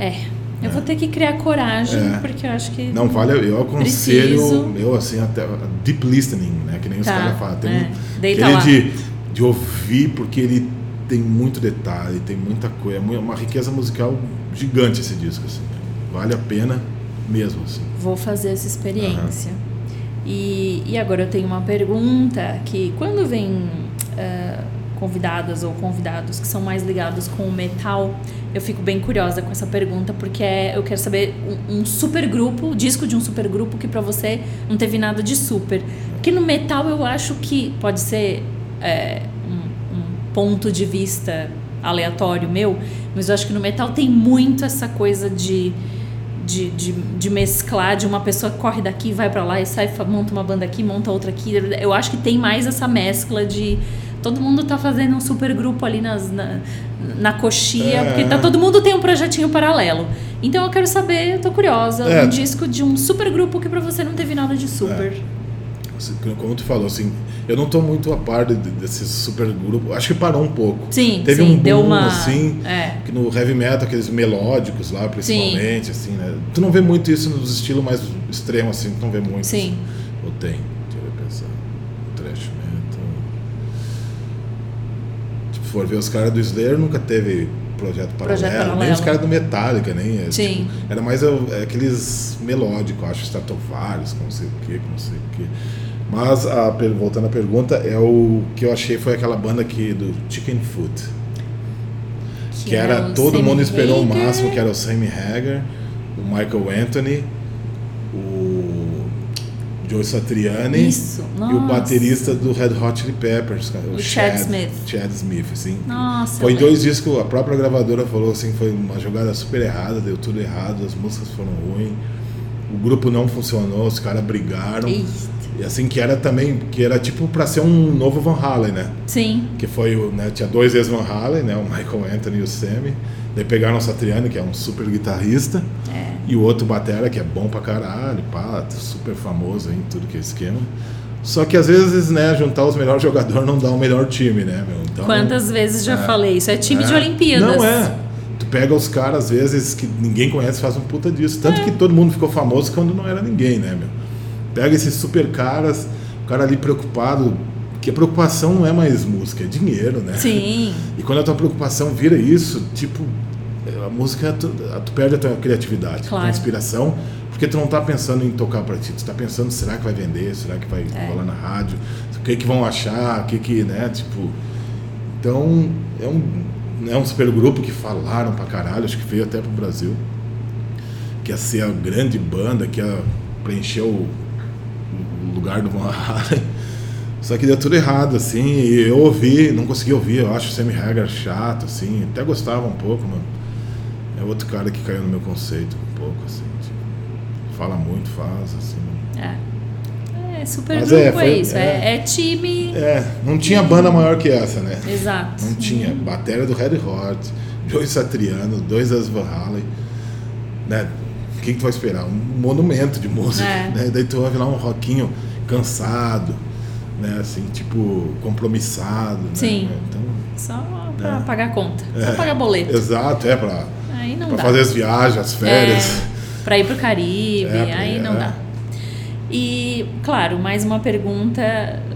É. Eu vou ter que criar coragem,
É.
porque eu acho que.
Não, vale, eu aconselho,
Preciso.
eu assim, até deep listening, né? Que nem os
Tá,
caras falam. Tem
é.
um, aquele de, de ouvir, porque ele tem muito detalhe, tem muita coisa, é mu- uma riqueza musical gigante esse disco, assim. Vale a pena mesmo, assim.
Vou fazer essa experiência. E, e agora eu tenho uma pergunta que quando vem eh, convidadas ou convidados que são mais ligados com o metal, eu fico bem curiosa com essa pergunta porque é- eu quero saber um, um super grupo, disco de um super grupo que pra você não teve nada de super. Porque no metal eu acho que pode ser um ponto de vista aleatório meu, mas eu acho que no metal tem muito essa coisa de de, de, de mesclar, de uma pessoa que corre daqui, vai pra lá e sai, monta uma banda aqui, monta outra aqui. Eu acho que tem mais essa mescla de todo mundo tá fazendo um super grupo ali nas, na, na coxia,
É.
porque tá, todo mundo tem um projetinho paralelo. Então eu quero saber, eu tô curiosa,
É.
um disco de um super grupo que pra você não teve nada de super.
Assim, Como tu falou, assim, eu não tô muito a par de- desses super grupos. Acho que parou um pouco.
Sim,
Teve
sim,
um boom,
deu uma.
assim,
É.
que no heavy metal, aqueles melódicos lá, principalmente, assim, né? Tu não vê muito isso nos estilos mais extremos, assim, tu não vê muito.
Sim.
Ou tem? Deixa eu pensar. Thrash metal. Tipo, for ver os caras do Slayer nunca teve projeto paralelo.
Projeto
Nem
paralelo.
os caras do Metallica, nem.
Sim.
tipo, era mais é, aqueles melódicos, acho, Stratovarius, com não sei o que, não sei o que. Mas, a, voltando à pergunta, é o que eu achei foi aquela banda aqui do Chicken Foot. Que, era,
o
todo
Sammy
mundo esperou o máximo, que era o Sammy Hagar, o Michael Anthony, o Joe Satriani
Isso,
e o baterista do Red Hot Chili Peppers, cara, o,
O Chad Smith.
Chad Smith, assim.
Nossa,
Foi
eu
dois discos, a própria gravadora falou assim, foi uma jogada super errada, deu tudo errado, as músicas foram ruins, o grupo não funcionou, os caras brigaram.
Eita.
E assim que era também, que era tipo pra ser um novo Van Halen, né?
Sim.
que foi o, né, tinha dois ex-Van Halen, né, o Michael Anthony e o Sammy. Daí pegaram o Satriani, que é um super guitarrista,
É.
e o outro batera, que é bom pra caralho, pá, super famoso aí em tudo que é esquema. Só que às vezes, né, juntar os melhores jogadores não dá o melhor time, né, meu? Então,
Quantas vezes já
é,
falei? Isso é time
é.
de Olimpíadas.
Não é. Tu pega os caras, às vezes, que ninguém conhece faz um puta disso. Tanto
É.
que todo mundo ficou famoso quando não era ninguém, né, meu? Pega esses super caras, o cara ali preocupado, que a preocupação não é mais música, é dinheiro, né?
Sim. (laughs)
E quando a tua preocupação vira isso, tipo, a música, tu, tu perde a tua criatividade, a
Claro.
tua inspiração, porque tu não tá pensando em tocar pra ti, tu tá pensando, será que vai vender, será que vai
É.
rolar na rádio, o que que vão achar, o que que, né, tipo... Então, é um, é um super grupo que falaram pra caralho, acho que veio até pro Brasil, que ia ser a grande banda, que ia preencher o lugar do Van Halen. (laughs) Só que deu tudo errado, assim, e eu ouvi, não consegui ouvir, eu acho o Sammy Hagar chato, assim, até gostava um pouco, mano. É outro cara que caiu no meu conceito, um pouco, assim, tipo, fala muito, faz, assim.
É. É, super
Mas
grupo
é,
é,
foi-
isso. É, é time.
É, não tinha banda maior que essa, né?
Exato.
Não tinha. Bateria do Red Hot, Joey Satriano, dois das Van Halen, né? O que, que tu vai esperar? Um monumento de música,
É.
né? Daí tu vai lá um rockinho cansado, né? Assim, tipo, compromissado, né?
Sim.
Então,
Só pra
É.
pagar conta. Só
É.
pagar boleto.
exato, é
dá.
fazer as viagens, as férias.
É, pra ir pro Caribe,
É,
aí não
é.
dá. E, claro, mais uma pergunta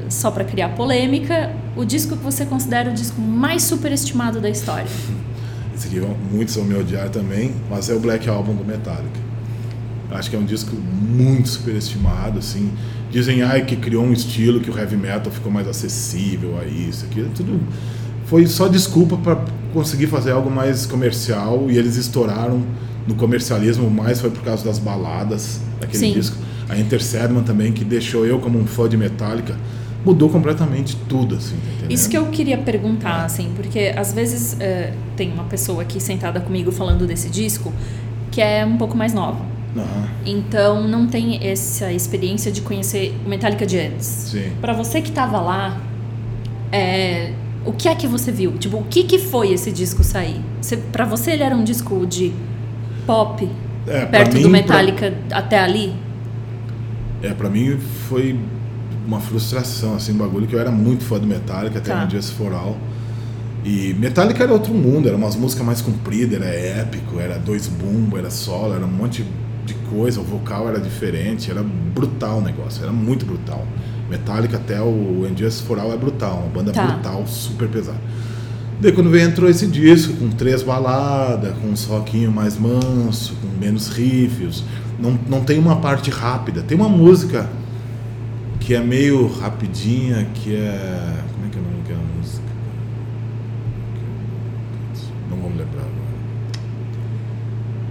só pra criar polêmica. O disco que você considera o disco mais superestimado da história? (laughs)
Esse aqui vão- muitos vão me odiar também, mas é o Black Album do Metallica. Acho que é um disco muito superestimado, assim. Dizem ai, que criou um estilo que o heavy metal ficou mais acessível a isso, aquilo, tudo foi só desculpa para conseguir fazer algo mais comercial e eles estouraram no comercialismo, mais foi por causa das baladas daquele
Sim.
disco. A Enter Sandman também, que deixou eu como um fã de Metallica, mudou completamente tudo, assim, tá?
Isso que eu queria perguntar, assim, porque às vezes é, tem uma pessoa aqui sentada comigo falando desse disco que é um pouco mais nova.
Aham,
Então não tem essa experiência de conhecer o Metallica de antes. Pra você que tava lá, é, o que é que você viu? Tipo, o que que foi esse disco sair? Você, pra você ele era um disco de pop
É, pra
perto
mim,
do
pra-
Metallica até ali?
É, pra mim foi uma frustração, assim, um bagulho que eu era muito fã do Metallica, até
Tá.
no Just For All. E Metallica era outro mundo, era umas músicas mais compridas, era épico, era dois bumbo, era solo, era um monte de coisa, o vocal era diferente, era brutal o negócio, era muito brutal. Metallica até o Just For All é brutal, uma banda
Tá.
brutal, super pesada. Daí quando veio entrou esse disco com três baladas, com uns rockinho mais manso, com menos riffs, não, não tem uma parte rápida, tem uma música que é meio rapidinha, que é.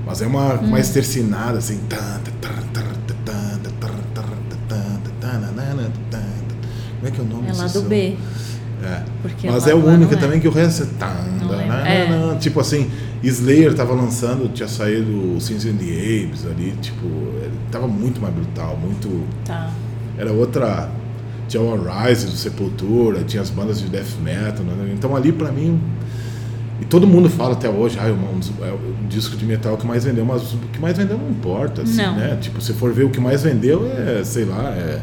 Mas é uma
hum.
mais tercinada, assim. Como é que é o nome?
É lá do? B.
É.
Porque
Mas é o único
é.
também que o resto é. Tipo assim, Slayer tava lançando, tinha saído o Sins and the Apes ali, tipo, tava muito mais brutal, muito.
Tá.
Era outra. Tinha o Rise do Sepultura, tinha as bandas de death metal, né? então ali pra mim e todo mundo fala até hoje, ah, um é o disco de metal que mais vendeu, mas o que mais vendeu não importa, assim,
Não.
né? Tipo, se for ver o que mais vendeu é, sei lá, é,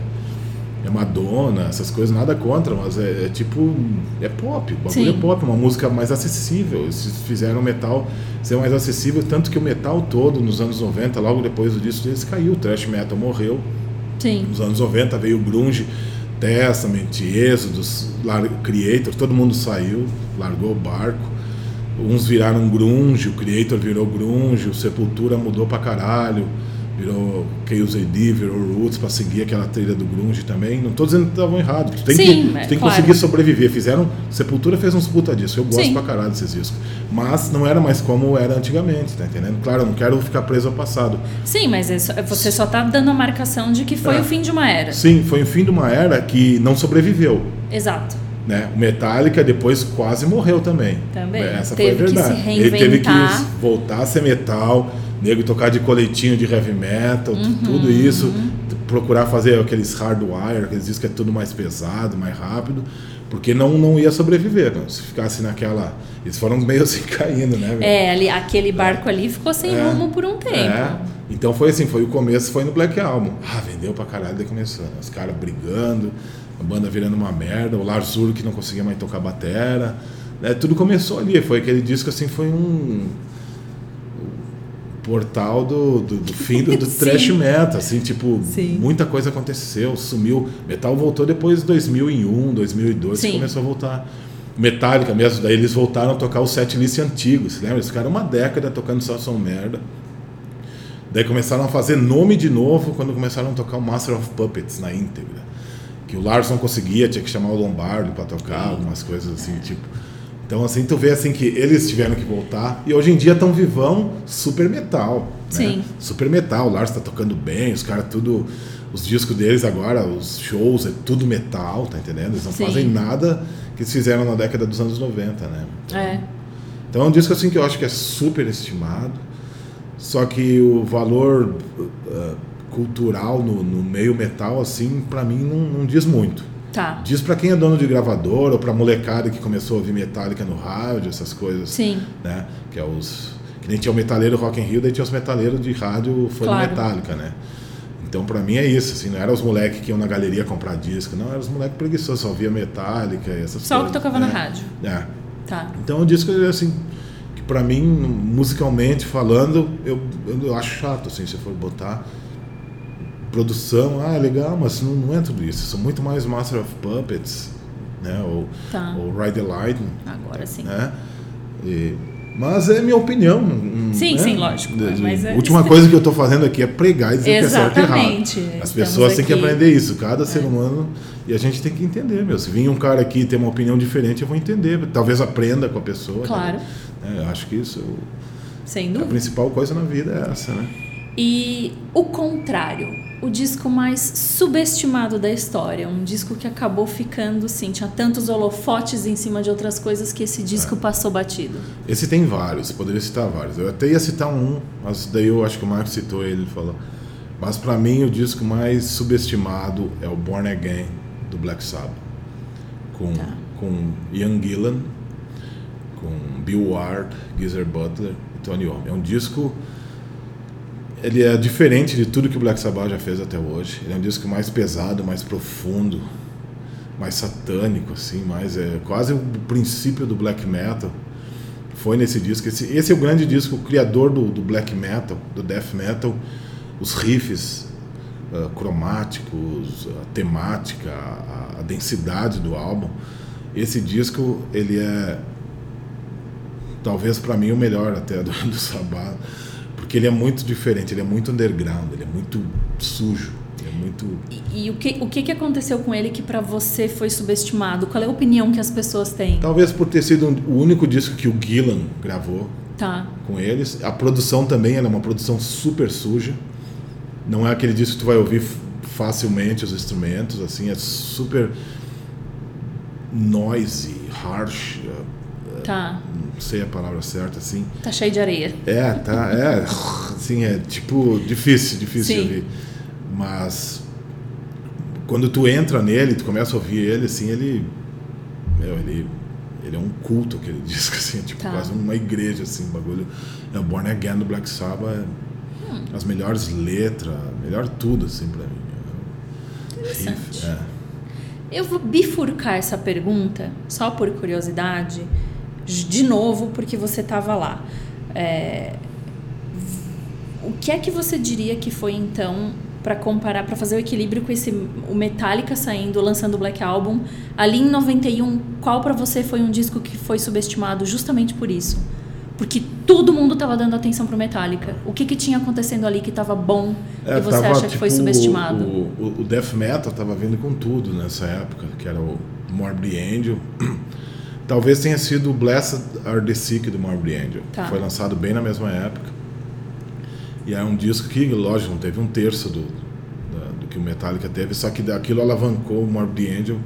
é Madonna, essas coisas, nada contra, mas é, é tipo, é pop, o bagulho
Sim.
é pop, uma música mais acessível. Eles fizeram o metal ser mais acessível, tanto que o metal todo, nos anos 90, logo depois do disco deles, caiu, o thrash metal morreu.
Sim.
Nos anos 90 veio o Grunge, Testament, Lar- Creator, todo mundo saiu, largou o barco. Uns viraram Grunge, o Creator virou Grunge, o Sepultura mudou pra caralho, virou KUZD, virou Roots pra seguir aquela trilha do Grunge também. Não tô dizendo que estavam errados, tu tem
Sim,
que,
é
tu tem que
claro.
conseguir sobreviver. Fizeram, Sepultura fez uns puta discos, eu gosto
Sim.
pra caralho desses discos. Mas não era mais como era antigamente, tá entendendo? Claro, eu não quero ficar preso ao passado.
Sim, mas é você só tá dando a marcação de que foi
É.
o fim de uma era.
Sim, foi o fim de uma era que não sobreviveu.
Exato.
Né? O Metallica depois quase morreu também.
Também.
Né? Essa
Teve
foi a verdade. Ele teve que voltar a ser metal, nego tocar de coletinho de heavy metal,
Uhum.
tudo isso, procurar fazer aqueles hardwire, aqueles discos que é tudo mais pesado, mais rápido, porque não, não ia sobreviver, não. se ficasse naquela. Eles foram (laughs) meio assim caindo, né?
É, ali, aquele barco ali ficou sem
É.
rumo por um tempo.
É. Então foi assim, foi o começo, foi no Black Album. Ah, vendeu pra caralho, daí começou. Os caras brigando, a banda virando uma merda, o Lars Ulrich que não conseguia mais tocar batera. Né? Tudo começou ali, foi aquele disco assim, foi um portal do, do, do fim do, do (laughs) trash metal, assim, tipo, Sim. muita coisa aconteceu, sumiu. Metal voltou depois de 2001, 2002, Sim. começou a voltar. Metallica mesmo, daí eles voltaram a tocar o set list antigos, lembra? Eles ficaram uma década tocando só som merda. Daí começaram a fazer nome de novo quando começaram a tocar o Master of Puppets na íntegra. Que o Lars não conseguia, tinha que chamar o Lombardo para tocar, algumas coisas assim, tipo. Então, assim, tu vê assim que eles tiveram que voltar e hoje em dia estão vivão super metal. Né?
Sim.
Super metal. O Lars está tocando bem, os caras tudo. Os discos deles agora, os shows, é tudo metal, tá entendendo? Eles não Sim. fazem nada que eles fizeram na década dos anos 90, né?
É.
Então é um disco assim que eu acho que é super estimado. Só que o valor uh, cultural no, no, meio metal, assim, para mim não, não diz muito.
Tá.
Diz para quem é dono de gravador ou para molecada que começou a ouvir Metallica no rádio, essas coisas.
Sim.
Né? Que é os que nem tinha o metaleiro Rock in Rio, daí tinha os metaleiros de rádio fã claro. Metallica, né? Então para mim é isso, assim, não eram os moleques que iam na galeria comprar disco, não, eram os moleques preguiçosos, só via Metallica e essas
só
coisas.
Só que tocava
né?
na rádio.
É.
Tá.
Então o disco assim, que para mim musicalmente falando, eu, eu acho chato assim, se for botar produção, ah, é legal, mas não, não é tudo isso. São muito mais Master of Puppets, né? Ou,
tá.
ou Ride the Lightning.
Agora sim.
Né? E, mas é minha opinião.
Sim,
né?
sim, lógico. Mas
é... A última coisa que eu estou fazendo aqui é pregar e dizer
Exatamente.
que é certo e errado. As pessoas têm que aprender isso, cada é. ser humano. E a gente tem que entender, meu. Se vir um cara aqui e ter uma opinião diferente, eu vou entender. Talvez aprenda com a pessoa.
Claro.
Né? eu acho que isso.
Sem dúvida.
A principal coisa na vida é essa, né?
E o contrário, o disco mais subestimado da história, um disco que acabou ficando, sim, tinha tantos holofotes em cima de outras coisas que esse disco é. passou batido.
Esse tem vários, poderia citar vários. Eu até ia citar um, mas daí eu acho que o Marcos citou ele, falou. Mas para mim o disco mais subestimado é o Born Again do Black Sabbath, com tá. com Ian Gillan, com Bill Ward, Geezer Butler e Tony Iommi. É um disco ele é diferente de tudo que o Black Sabbath já fez até hoje. Ele é um disco mais pesado, mais profundo, mais satânico, assim, mais é quase o princípio do black metal. Foi nesse disco. Esse, esse é o grande disco, o criador do, do black metal, do death metal, os riffs uh, cromáticos, a temática, a, a densidade do álbum. Esse disco, ele é talvez para mim o melhor até do, do Sabbath porque ele é muito diferente, ele é muito underground, ele é muito sujo. É muito...
E, e, o, que, o que aconteceu com ele que para você foi subestimado? Qual é a opinião que as pessoas têm?
Talvez por ter sido o único disco que o Gillan gravou
tá.
com eles. A produção também é uma produção super suja. Não é aquele disco que tu vai ouvir facilmente os instrumentos, assim, é super noisy, harsh.
Tá
sei a palavra certa, assim.
Tá cheio de areia.
É, tá, é, assim, é tipo, difícil, difícil Sim. de ouvir. Mas quando tu entra nele, tu começa a ouvir ele, assim, ele, meu, ele, ele é um culto, aquele (laughs) disco, assim, tipo, tá. quase uma igreja, assim, bagulho. É o Born Again do Black Sabbath, é hum. as melhores letras, melhor tudo, assim, pra mim.
Interessante. Riff, é. Eu vou bifurcar essa pergunta, só por curiosidade, de novo porque você estava lá. É, o que é que você diria que foi então para comparar, para fazer o equilíbrio com esse o Metallica saindo, lançando o Black Album, ali em 91, qual para você foi um disco que foi subestimado justamente por isso? Porque todo mundo estava dando atenção pro Metallica. O que que tinha acontecendo ali que estava bom é, e você tava, acha tipo, que foi tipo, subestimado?
O, o, o Death Metal estava vindo com tudo nessa época, que era o Morbid Angel. Talvez tenha sido o Blessed Are the Sick do Morbid Angel. Tá. Foi lançado bem na mesma época. E é um disco que, lógico, não teve um terço do, da, do que o Metallica teve, só que aquilo alavancou o Morbid Angel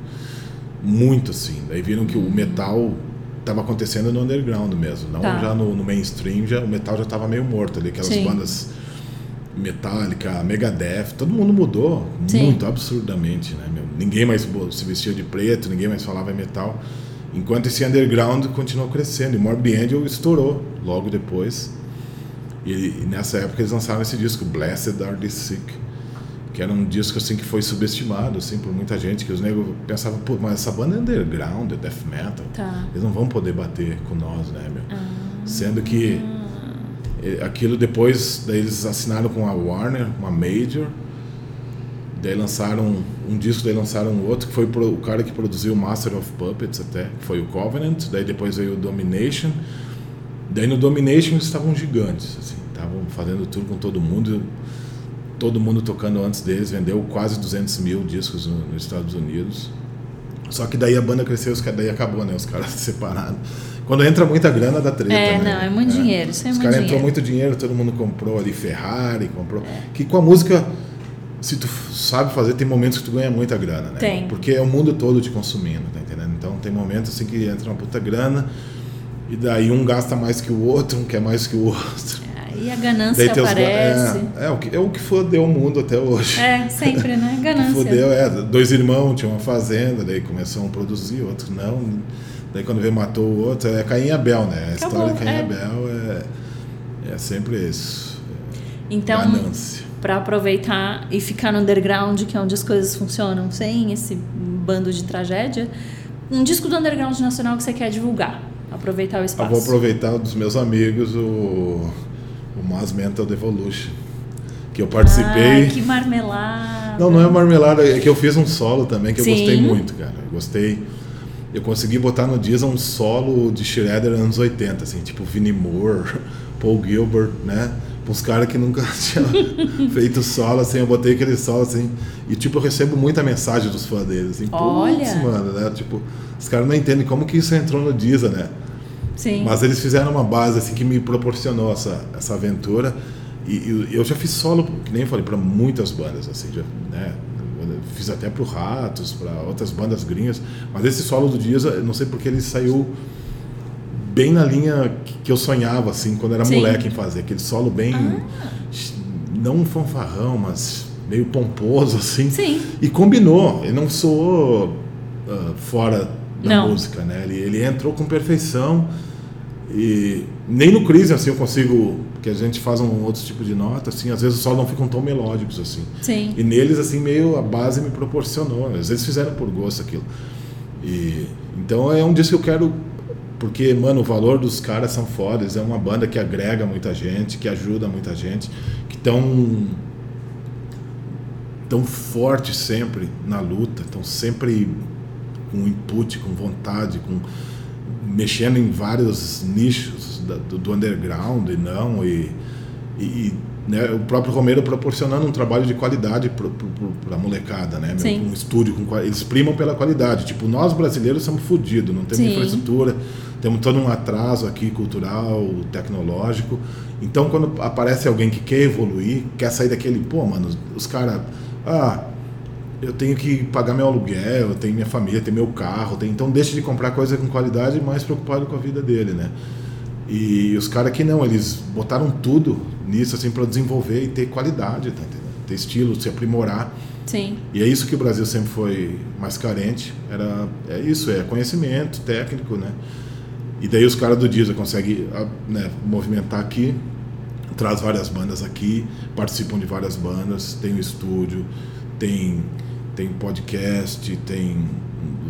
muito, assim. Daí viram que o metal estava acontecendo no underground mesmo, não tá. já no, no, mainstream, já, o metal já estava meio morto ali, aquelas Sim. bandas Metallica, Megadeth, todo mundo mudou Sim. muito, absurdamente, né? Meu? Ninguém mais se vestia de preto, ninguém mais falava em metal. Enquanto esse underground continuou crescendo. E Morbid Angel estourou logo depois. E, e nessa época eles lançaram esse disco, Blessed Are the Sick, que era um disco assim que foi subestimado assim por muita gente, que os negros pensavam, pô, mas essa banda é underground, é death metal,
Tá.
eles não vão poder bater com nós, né, meu?
Ah.
Sendo que eh, aquilo depois, daí eles assinaram com a Warner, uma major, daí lançaram um disco, daí lançaram outro, que foi o cara que produziu o Master of Puppets até, que foi o Covenant, daí depois veio o Domination, daí no Domination eles estavam gigantes, assim, estavam fazendo tudo com todo mundo, todo mundo tocando antes deles, vendeu quase 200 mil discos no- nos Estados Unidos. Só que daí a banda cresceu, os daí acabou, né? Os caras (laughs) separados. Quando entra muita grana, dá treta,
É,
né?
não, é muito dinheiro, isso é
Os caras entrou muito dinheiro, todo mundo comprou ali Ferrari, comprou. Que com a música, se tu sabe fazer, tem momentos que tu ganha muita grana, né?
Tem.
Porque é o mundo todo te consumindo, tá entendendo? Então tem momentos assim que entra uma puta grana e daí um gasta mais que o outro, um quer mais que o outro.
Aí a ganância
Daí tem os
aparece.
É, é, o que, é o que fodeu o mundo até hoje.
É, sempre, né? (laughs)
Que
Ganância.
Fodeu, é. Dois irmãos tinham uma fazenda, daí começaram a produzir, outros não. Daí quando veio matou o outro, é Caim e Abel, né? A
Acabou,
história de Caim e
é.
Abel é, é sempre isso.
Então,
Ganância.
Pra aproveitar e ficar no underground, que é onde as coisas funcionam, sem esse bando de tragédia, um disco do underground nacional que você quer divulgar. Aproveitar o
Eu
espaço.
vou aproveitar dos meus amigos o, o Mass Mental Devolution, que eu participei.
Ai, que marmelada.
Não, não é marmelada, é que eu fiz um solo também que eu
Sim.
gostei muito, cara. Eu gostei. Eu consegui botar no Diesel um solo de Shredder anos 80, assim, tipo Vinnie Moore, (laughs) Paul Gilbert, né? Uns caras que nunca (laughs) tinham feito solo, assim, eu botei aquele solo, assim, e tipo, eu recebo muita mensagem dos fãs deles, assim,
Olha!
mano, né? Tipo, os caras não entendem como que isso entrou no Diesel, né?
Sim.
Mas eles fizeram uma base assim que me proporcionou essa, essa aventura. E, e eu já fiz solo, que nem eu falei, para muitas bandas, assim, já, né? Fiz até pro Ratos, para outras bandas gringas. Mas esse solo do eu não sei porque ele saiu bem na linha que eu sonhava, assim, quando era
Sim.
moleque em fazer. Aquele solo bem. Não um fanfarrão, mas meio pomposo, assim.
Sim.
E combinou, ele não soou ah, fora da
Não.
música, né? Ele, ele entrou com perfeição e nem no Crise assim eu consigo, que a gente faz um outro tipo de nota, assim, às vezes os solos não ficam tão melódicos assim.
Sim.
E neles assim meio a base me proporcionou, né? às vezes fizeram por gosto aquilo. E então é um disco que eu quero porque, mano, o valor dos caras são fodas, é uma banda que agrega muita gente, que ajuda muita gente, que estão tão forte sempre na luta, estão sempre com input, com vontade, com mexendo em vários nichos da- do, do underground e não e- e, né, o próprio Romero proporcionando um trabalho de qualidade para a molecada, né?
Sim.
Um estúdio com eles primam pela qualidade. Tipo, nós brasileiros somos fodidos, não temos
Sim.
infraestrutura, temos todo um atraso aqui cultural, tecnológico. Então, quando aparece alguém que quer evoluir, quer sair daquele, pô, mano, os caras, ah, eu tenho que pagar meu aluguel, eu tenho minha família, tenho meu carro, tenho- então deixa de comprar coisa com qualidade e mais preocupado com a vida dele, né? E os caras que não, eles botaram tudo nisso assim para desenvolver e ter qualidade, tá? Ter estilo, se aprimorar.
Sim.
E é isso que o Brasil sempre foi mais carente, era é isso, é conhecimento técnico, né? E daí os caras do Diesel conseguem né, movimentar aqui, traz várias bandas aqui, participam de várias bandas, tem o estúdio, tem tem podcast, tem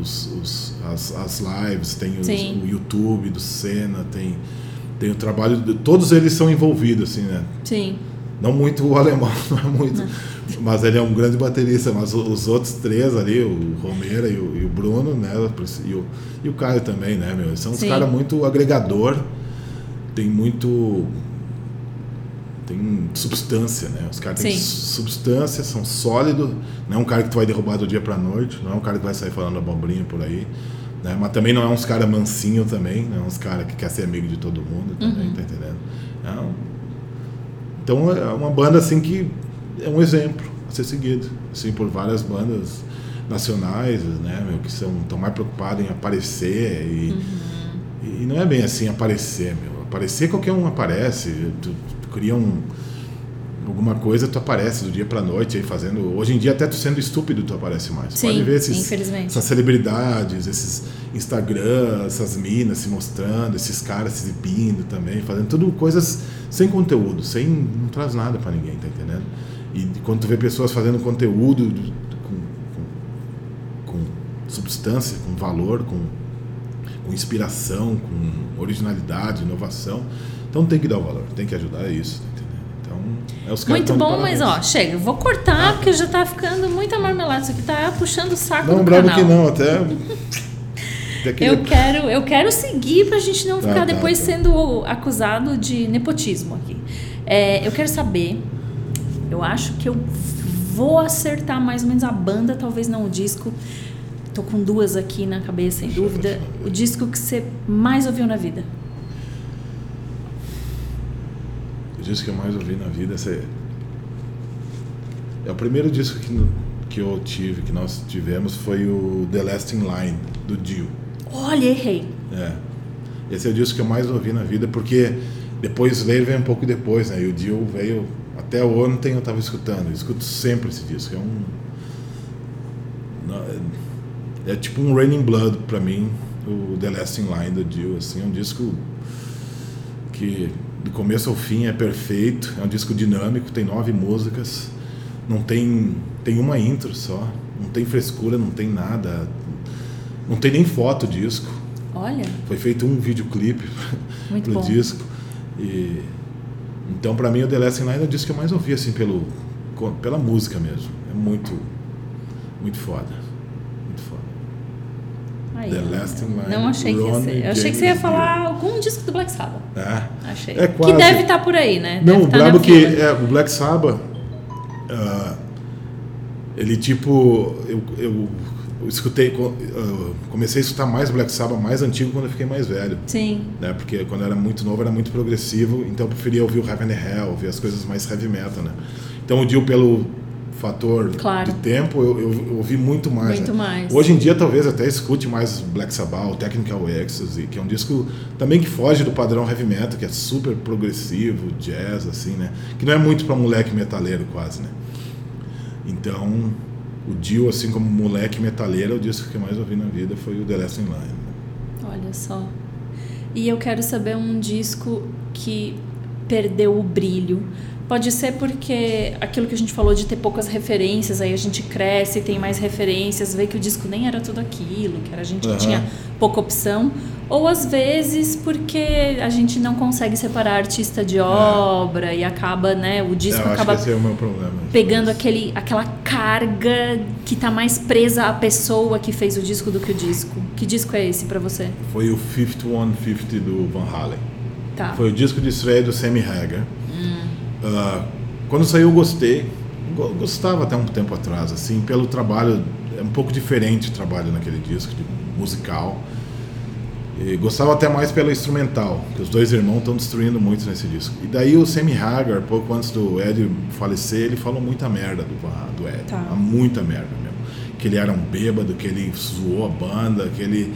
os, os- as, as lives, tem os- o YouTube do Senna, tem tem o trabalho, de- todos eles são envolvidos assim, né?
Sim.
Não muito o alemão, (laughs) não é muito. Mas ele é um grande baterista. Mas os outros três ali, o Romero e o, e o Bruno, né? E o, e o Caio também, né, meu? São uns caras muito agregador. Tem muito. Tem substância, né? Os caras têm substância, são sólidos. Não é um cara que tu vai derrubar do dia pra noite. Não é um cara que vai sair falando abobrinha por aí. Né? Mas também não é uns caras mansinho também. Não é uns caras que quer ser amigo de todo mundo também,
Uhum.
tá entendendo? É um- então é uma banda assim que é um exemplo a ser seguido, assim por várias bandas nacionais, né, meu, que são tão mais preocupadas em aparecer e, e não é bem assim aparecer, meu. Aparecer qualquer um aparece, tu, tu cria um alguma coisa, tu aparece do dia pra noite aí fazendo. Hoje em dia, até tu sendo estúpido, tu aparece mais.
Sim,
Pode ver esses, essas celebridades, esses Instagram, essas minas se mostrando, esses caras se exibindo também, fazendo tudo coisas sem conteúdo, sem. não traz nada pra ninguém, tá entendendo? E quando tu vê pessoas fazendo conteúdo com, com, com substância, com valor, com, com inspiração, com originalidade, inovação, então tem que dar o valor, tem que ajudar é isso? Então, é os
Muito bom, mas ó, chega, vou cortar porque já tá ficando muita marmelada. Isso aqui tá puxando o saco
Não,
do canal.
que não, até. (laughs)
Eu quero, eu quero seguir pra gente não
Tá,
ficar
tá,
depois
tá.
sendo acusado de nepotismo aqui. É, eu quero saber, eu acho que eu vou acertar mais ou menos a banda, talvez não o disco. Tô com duas aqui na cabeça, sem dúvida. O disco que você mais ouviu na vida.
O disco que eu mais ouvi na vida esse é, é o primeiro disco que, que eu tive, que nós tivemos, foi o The Last in Line, do Dio.
Olha, errei.
É. Esse é o disco que eu mais ouvi na vida, porque depois Slayer veio um pouco depois, né? E o Dio veio. Até ontem eu estava escutando, eu escuto sempre esse disco. É um. É, é tipo um Raining Blood pra mim, o The Last in Line do Dio. Assim, é um disco que do começo ao fim é perfeito. É um disco dinâmico, tem nove músicas, não tem tem uma intro só, não tem frescura, não tem nada, não tem nem foto disco.
Olha,
Foi feito um videoclipe (laughs) pro
bom.
disco e então pra mim o The Last Line é o disco que eu mais ouvi assim pelo pela música mesmo. É muito muito foda.
Aí.
The Last in Line,
Não achei que ia ser. Eu achei que você ia falar algum disco do Black Sabbath.
É.
Achei.
É quase.
Que deve estar por aí, né?
Não,
Deve
o
tá na
brabo que
fila.
é, o Black Sabbath, ah, ele tipo, eu, eu, eu escutei, ah, comecei a escutar mais Black Sabbath mais antigo quando eu fiquei mais velho,
Sim.
né? Porque quando eu era muito novo era muito progressivo, então eu preferia ouvir o Heaven and Hell, ouvir as coisas mais heavy metal, né? Então o Dio pelo fator
Claro.
de tempo eu, eu, eu ouvi muito mais.
Muito
né?
mais.
Hoje em dia talvez até escute mais Black Sabbath, Technical Ecstasy, que é um disco também que foge do padrão heavy metal, que é super progressivo, jazz assim, né? Que não é muito para moleque metaleiro quase, né? Então, o Dio assim como moleque metaleiro, é o disco que eu mais ouvi na vida foi o The Last in Line.
Olha só. E eu quero saber um disco que perdeu o brilho. Pode ser porque aquilo que a gente falou de ter poucas referências, aí a gente cresce, tem mais referências, vê que o disco nem era tudo aquilo, que era a gente que
Aham.
tinha pouca opção. Ou às vezes porque a gente não consegue separar artista de obra e acaba, né, o disco
É, eu acho
acaba
que é o meu problema.
pegando aquele, aquela carga que tá mais presa à pessoa que fez o disco do que o disco. Que disco é esse pra você?
Foi o 5150 do Van Halen.
Tá.
Foi o disco de estreia do Sammy Hagar. Ah, quando saiu eu gostei. Go- Gostava até um tempo atrás, assim, pelo trabalho. É um pouco diferente o trabalho naquele disco, musical. E gostava até mais pelo instrumental, que os dois irmãos estão destruindo muito nesse disco. E daí o Sammy Hagar, pouco antes do Ed falecer, ele falou muita merda do, do Ed.
Tá.
Muita merda mesmo. Que ele era um bêbado, que ele zoou a banda, que ele.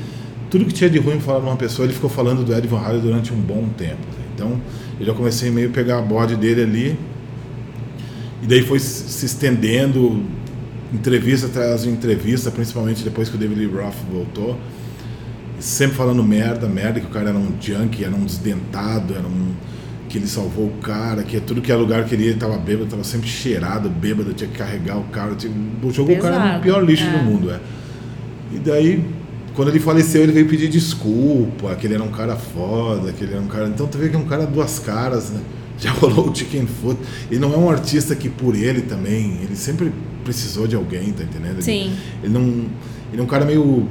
Tudo que tinha de ruim falar de uma pessoa, ele ficou falando do Ed Van Halen durante um bom tempo. Então, eu já comecei meio a pegar a bode dele ali. E daí foi se estendendo, entrevista atrás de entrevista, principalmente depois que o David Lee Roth voltou. Sempre falando merda, merda, que o cara era um junkie, era um desdentado, era um. que ele salvou o cara, que tudo que era lugar que ele ia, ele tava bêbado, tava sempre cheirado, bêbado, tinha que carregar o cara, tinha, jogou o cara
Pesado,
no pior lixo
é.
do mundo, é. E daí, quando ele faleceu, ele veio pedir desculpa, que ele era um cara foda, que ele era um cara. Então tu vê que é um cara duas caras, né? (laughs) Já rolou o Chicken Foot. Ele não é um artista que por ele também, ele sempre precisou de alguém, tá entendendo? Ele-
Sim.
Ele não. Ele é um cara meio.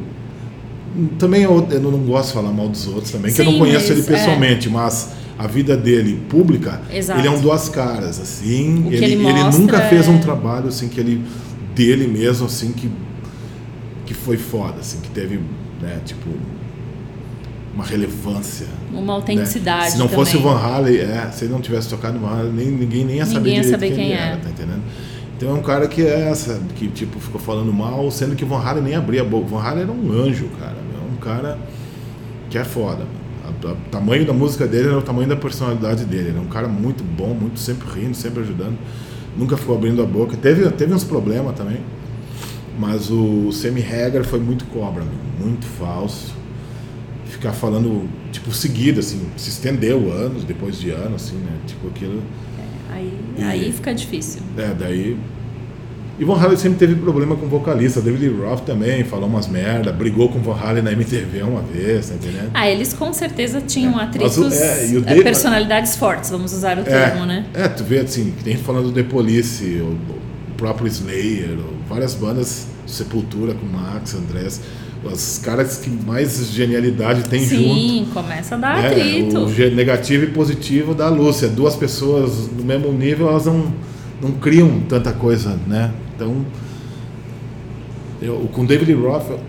Também eu, eu não gosto de falar mal dos outros também, que eu não
Sim,
conheço ele pessoalmente, mas a vida dele pública,
Exato.
ele é um duas caras, assim.
O que
ele,
ele
ele nunca fez
é-
um trabalho assim que ele dele mesmo assim que que foi foda, assim, que teve, né, tipo uma relevância.
Uma
né?
autenticidade.
Se não fosse o
também.
Van Halen, é, se ele não tivesse tocado no Van Halen, nem, ninguém nem ia saber
Ninguém ia
direito
saber
quem,
quem
ele
é.
era, tá entendendo? Então é um cara que é essa, que tipo ficou falando mal, sendo que o Van Halen nem abria a boca. Van Halen era um anjo, cara. É um cara que é foda. O tamanho da música dele era o tamanho da personalidade dele. Ele é um cara muito bom, muito sempre rindo, sempre ajudando. Nunca ficou abrindo a boca. Teve, teve uns problemas também. Mas o Hagar foi muito cobra, muito falso. Ficar falando, tipo, seguido, assim, se estendeu anos, depois de anos, assim, né? Tipo, aquilo.
É, aí, e, aí fica difícil.
É, daí e Von Halen sempre teve problema com vocalista. David Roth também falou umas merda, brigou com Von Halen na MTV uma vez, tá entendendo?
Ah, eles com certeza tinham é. atritos, é, é, Dave, personalidades fortes, vamos usar o termo, né?
É, tu vê assim, tem falando do The Police, o, o próprio Slayer, várias bandas, Sepultura com Max, Andrés os caras que mais genialidade tem
Sim,
junto.
Sim, começa a dar é, atrito.
O negativo e positivo da Lúcia. Duas pessoas no mesmo nível, elas não, não criam tanta coisa, né? Então, eu, com David Roth,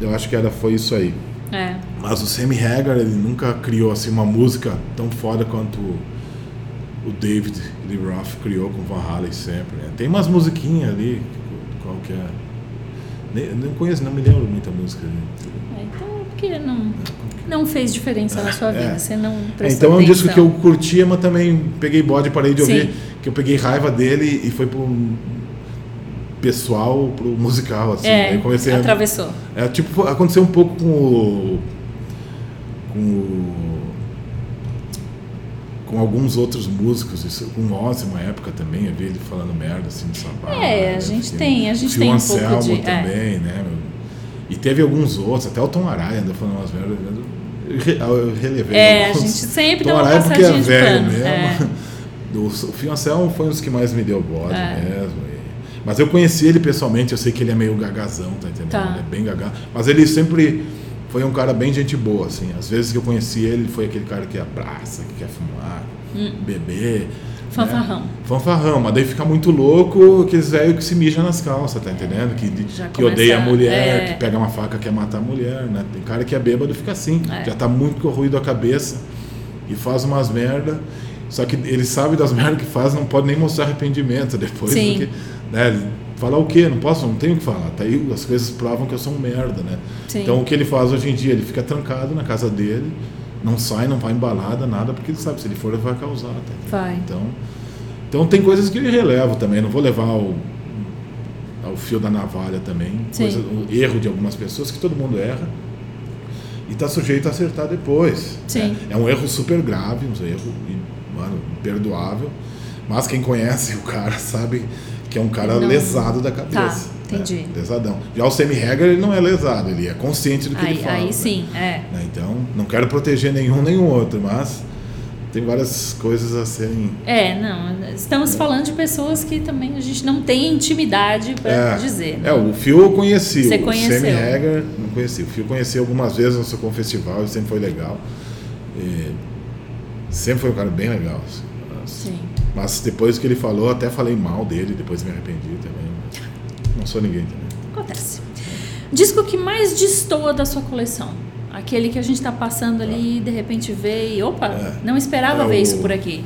eu acho que era, foi isso aí.
É.
Mas o Sammy Hagar, ele nunca criou assim, uma música tão foda quanto o David Lee Roth criou com Van Halen sempre. Né? Tem umas musiquinhas ali, que é? Nem, não conheço, não me lembro muita música.
É, então, porque não, não fez diferença na sua vida, é. você não
é, Então é um disco que eu curtia, mas também peguei bode, parei de ouvir, Sim. que eu peguei raiva dele e foi pro pessoal pro musical, assim.
É, comecei atravessou.
A, é, tipo, aconteceu um pouco com o, com o, com alguns outros músicos, isso, com o Ozzy uma época também, eu vi ele falando merda, assim, de sabá.
É, a né, gente assim, tem, a gente tem um pouco de...
É. também, é. né, e teve alguns outros, até o Tom Araya andou falando umas merdas, eu relevei.
É, alguns. a gente sempre Tom dá uma Araya
porque é velho mesmo. É. (laughs) O, o Fio Anselmo foi um dos que mais me deu bode é. mesmo. Mas eu conheci ele pessoalmente, eu sei que ele é meio gagazão, tá entendendo? Tá. Ele é bem gagá. Mas ele sempre foi um cara bem gente boa, assim. Às vezes que eu conheci ele, ele foi aquele cara que abraça, que quer fumar, hum. beber.
Fanfarrão. Né?
Fanfarrão, mas daí fica muito louco aqueles velhos que se mijam nas calças, tá entendendo? Que, que odeia a mulher, é... que pega uma faca quer matar a mulher, né? Tem cara que é bêbado e fica assim, é. já tá muito corroído a cabeça e faz umas merda. Só que ele sabe das (laughs) merdas que faz, não pode nem mostrar arrependimento depois,
Sim.
porque né? Falar o quê? Não posso, não tenho o que falar. Tá aí, as coisas provam que eu sou um merda, né?
Sim.
Então o que ele faz hoje em dia? Ele fica trancado na casa dele, não sai, não vai embalada, nada, porque ele sabe, se ele for, ele vai causar.
Tá? Vai.
Então, então tem coisas que eu relevo também, não vou levar ao, ao fio da navalha também. Coisa, o erro de algumas pessoas, que todo mundo erra. E está sujeito a acertar depois.
Sim.
Né? É um erro super grave, um erro mano, imperdoável. Mas quem conhece o cara sabe que é um cara não. lesado da cabeça.
Tá, entendi.
Né? Lesadão. Já o Hagar, ele não é lesado, ele é consciente do que
aí,
ele fala.
Aí sim, é.
Né? Então, não quero proteger nenhum nem o outro, mas tem várias coisas a serem.
É, não. Estamos é. falando de pessoas que também a gente não tem intimidade para
é,
dizer.
Né? É, o Fio eu conheci.
Você
o
conheceu.
Sammy Hagar não conheci. O Fio conheci algumas vezes no seu festival, ele sempre foi legal. E sempre foi um cara bem legal. Assim.
Sim.
Mas depois que ele falou, até falei mal dele, depois me arrependi também. Não sou ninguém também.
Acontece. Disco que mais destoa da sua coleção? Aquele que a gente está passando ali e de repente vê e opa, é, não esperava é ver isso por aqui.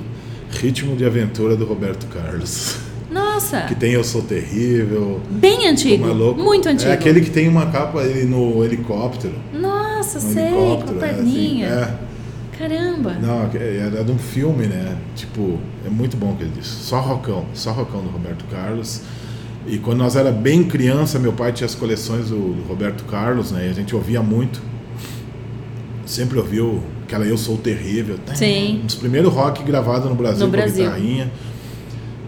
Ritmo de Aventura do Roberto Carlos.
Nossa!
Que tem Eu Sou Terrível.
Bem antigo. É muito antigo.
É aquele que tem uma capa ele no helicóptero.
Nossa, no sei, helicóptero, com a perninha.
É, assim, é.
Caramba!
Não, era de um filme, né? Tipo, é muito bom que ele disse. Só rockão, só rockão do Roberto Carlos. E quando nós era bem criança, meu pai tinha as coleções do, Roberto Carlos, né? E a gente ouvia muito. Sempre ouviu aquela Eu Sou Terrível.
Sim.
Um dos primeiros rock gravados no Brasil
no
com
Brasil.
guitarrinha.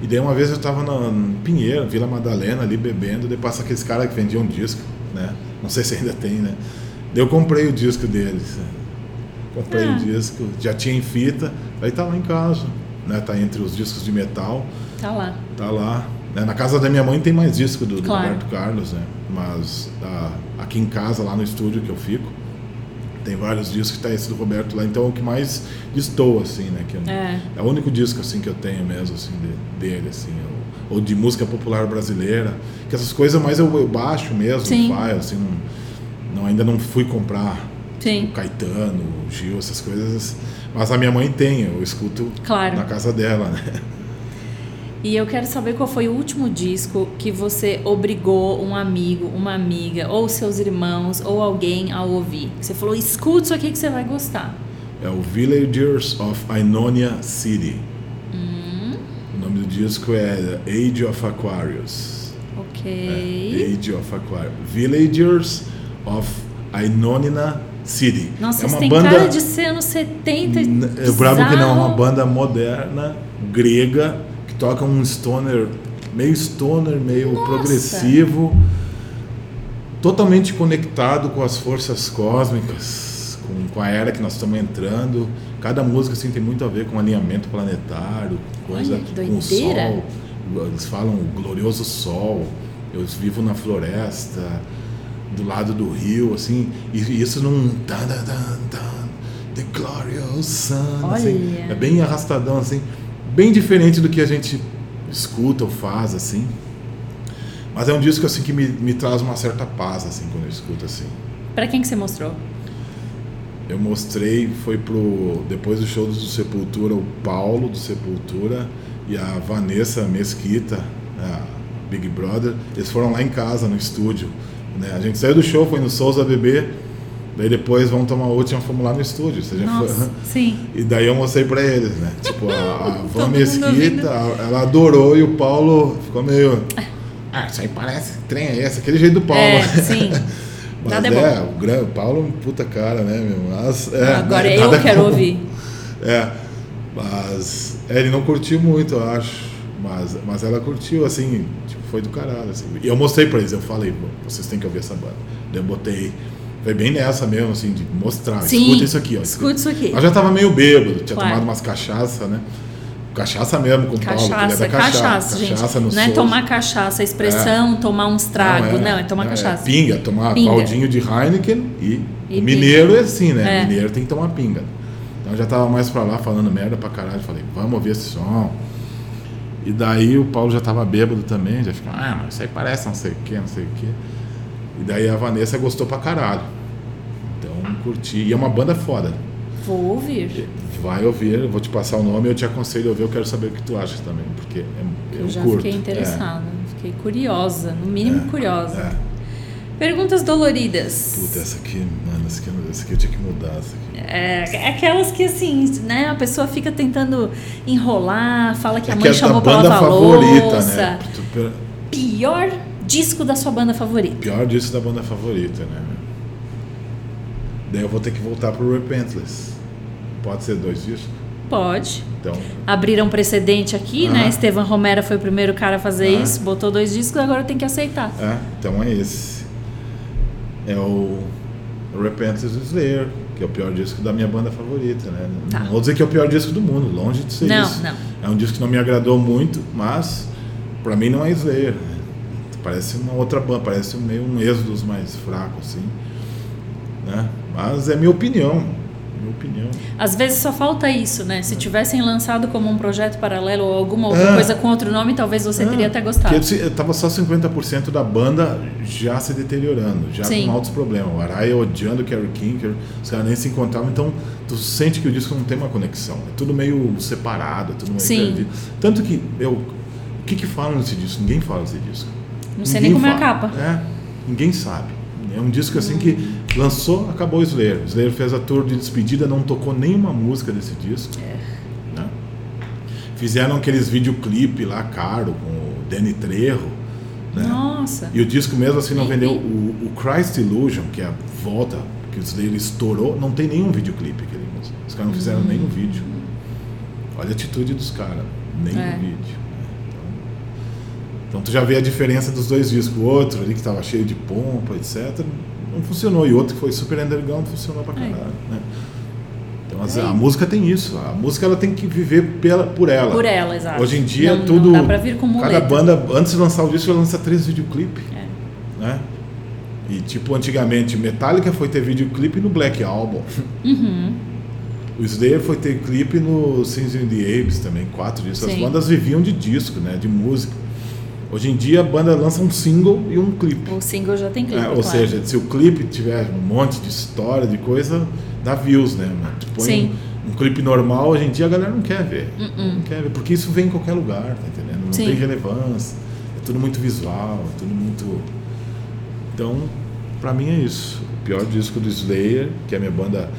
E daí uma vez eu estava no Pinheiro, Vila Madalena, ali bebendo, daí passa aqueles caras que vendiam um disco, né? Não sei se ainda tem, né? Daí eu comprei o disco deles. Comprei ah. o disco, já tinha em fita, aí tá lá em casa, né? Tá entre os discos de metal.
Tá lá.
Tá lá. Né? Na casa da minha mãe tem mais disco do,
claro.
do Roberto Carlos, né? Mas ah, aqui em casa, lá no estúdio que eu fico, tem vários discos que tá esse do Roberto lá, então é o que mais estou assim, né? Que
é.
é o único disco assim que eu tenho mesmo assim de, dele assim, ou, ou, de música popular brasileira, que essas coisas mais eu, eu baixo mesmo,
Sim.
file, assim, não, não, ainda não fui comprar
Sim.
o Caetano, o Gil, essas coisas. Mas a minha mãe tem, eu escuto
claro.
na casa dela, né?
E eu quero saber qual foi o último disco que você obrigou um amigo, uma amiga, ou seus irmãos, ou alguém a ouvir. Você falou, escuta isso aqui que você vai gostar.
É o Villagers of Ionia City. O nome do disco é Age of Aquarius.
Ok.
É, Age of Aquarius. Villagers of Ionina City.
Nossa,
é uma banda
cara de ser anos 70.
Eu bravo que não, é uma banda moderna, grega, que toca um stoner, meio stoner, meio
Nossa.
progressivo, totalmente conectado com as forças cósmicas, com, com a era que nós estamos entrando. Cada música assim, tem muito a ver com alinhamento planetário, coisa
Olha,
com o sol. Eles falam o glorioso sol. Eu vivo na floresta, do lado do rio, assim, e isso num tan, tan, tan, tan, The Glorious Sun, assim,
Olha.
é bem arrastadão, assim, bem diferente do que a gente escuta ou faz, assim. Mas é um disco assim que me, me traz uma certa paz, assim, quando eu escuto assim.
Pra quem que você mostrou?
Eu mostrei, foi pro. Depois do show do Sepultura, o Paulo do Sepultura e a Vanessa Mesquita, a Big Brother, eles foram lá em casa, no estúdio. Né? A gente saiu do show, foi no Souza Bebê, daí depois vamos tomar e fomos lá no estúdio. Você
Nossa,
foi? (laughs)
sim.
E daí eu mostrei pra eles, né? Tipo, a, a (laughs) Van Mesquita, ela adorou e o Paulo ficou meio. Ah, isso aí parece trem é esse, aquele jeito do Paulo.
É, (laughs) sim.
Mas
Nada é
é, o, gran- o Paulo é um puta cara, né, meu? Mas, é,
Agora
né,
eu
nada
quero ouvir.
É, mas é, ele não curtiu muito, eu acho. Mas, mas ela curtiu, assim, tipo, foi do caralho, assim. E eu mostrei pra eles, eu falei, "Bom, vocês têm que ouvir essa banda. Daí eu botei, foi bem nessa mesmo, assim, de mostrar,
Sim,
escuta isso aqui, ó.
escuta isso aqui.
Eu já tava meio bêbado, tinha
Claro.
tomado umas cachaça, né? Cachaça mesmo com o Paulo, é
Cachaça,
da cachaça.
cachaça, gente.
Cachaça no
não é tomar cachaça, a expressão tomar uns tragos. Não, é, tomar
não,
cachaça.
pinga, tomar
Pinga.
baldinho de Heineken e,
E
mineiro é assim, né?
É.
Mineiro tem que tomar pinga. Então eu já tava mais pra lá falando merda pra caralho. Falei, vamos ouvir esse som. E daí o Paulo já tava bêbado também, já ficava, ah, mas isso aí parece não sei o que, não sei o que. E daí a Vanessa gostou pra caralho. Então curti. E é uma banda foda.
Vou ouvir.
Vai ouvir, vou te passar o nome, eu te aconselho a ouvir, eu quero saber o que tu acha também, porque é, eu,
Eu já
curto.
fiquei interessada. Fiquei curiosa, no mínimo
É,
curiosa.
é.
Perguntas doloridas.
Puta, essa aqui, mano, essa aqui, essa aqui eu tinha que mudar. Essa aqui.
É, é aquelas que assim, né? A pessoa fica tentando enrolar, fala que a
É
mãe
é da
chamou pra lavar
favorita,
louça.
né? Tu- per-
Pior disco da sua banda favorita.
Pior disso da banda favorita, né? Daí eu vou ter que voltar pro Repentless. Pode ser dois discos?
Pode.
Então,
Abriram precedente aqui, né?
Aham.
Estevan Romero foi o primeiro cara a fazer
Aham.
isso, botou dois discos, agora tem que aceitar.
é, então é esse. É o Repentless do Slayer, que é o pior disco da minha banda favorita, né?
Tá.
Não vou dizer que é o pior disco do mundo, longe de ser
Não,
isso.
não.
É um disco que não me agradou muito, mas pra mim não é Slayer. né? Parece uma outra banda, parece meio um Exodus mais fraco, assim. Né? Mas é minha opinião. Minha opinião.
Às vezes só falta isso, né? Se tivessem lançado como um projeto paralelo ou alguma outra
É.
coisa com outro nome, talvez você teria até gostado.
Eu tava só 50% da banda já se deteriorando, já
Sim.
com altos problemas. O Araya odiando o Kerry Kinker, os caras nem se encontravam, então tu sente que o disco não tem uma conexão. É tudo meio separado, é tudo meio
Sim.
perdido. Tanto que eu. O que que falam nesse disco? Ninguém fala desse disco.
Não sei
Ninguém
nem como é a
fala.
capa.
É, ninguém sabe. É um disco assim que lançou, acabou o Slayer. O Slayer fez a tour de despedida, não tocou nenhuma música desse disco.
É.
né? Fizeram aqueles videoclipe lá caro com o Danny Trejo. Né?
Nossa.
E o disco mesmo assim não vendeu. O, o Christ Illusion, que é a volta que o Slayer estourou, não tem nenhum videoclipe aquele músico. Os caras não fizeram nenhum vídeo. Olha a atitude dos caras. Nenhum
É.
vídeo. Então, tu já vê a diferença dos dois discos. O outro ali que estava cheio de pompa, etc. Não funcionou. E o outro que foi super underground funcionou pra
É.
caralho. Né? Então as-
É.
a música tem isso. A música ela tem que viver pela, por ela.
Por ela, exato.
Hoje em dia
não,
tudo.
Não dá pra vir com muleta.
Cada banda, antes de lançar o disco, ela lança três videoclipes.
É.
Né? E tipo, antigamente, Metallica foi ter videoclipe no Black Album.
Uhum.
O Slayer foi ter clipe no Sins in the Apes também, quatro discos. As
Sim.
bandas viviam de disco, né? De música. Hoje em dia a banda lança um single e um clipe.
O single já tem clipe,
É, ou
claro.
seja, se o clipe tiver um monte de história, de coisa, dá views, né? Tu põe
Sim.
Um, um clipe normal, hoje em dia a galera não quer ver.
Uh-uh.
Não quer ver, porque isso vem em qualquer lugar, tá entendendo? Não
Sim.
tem relevância. É tudo muito visual, é tudo muito. Então, pra mim é isso. O pior disco do Slayer, que é a minha banda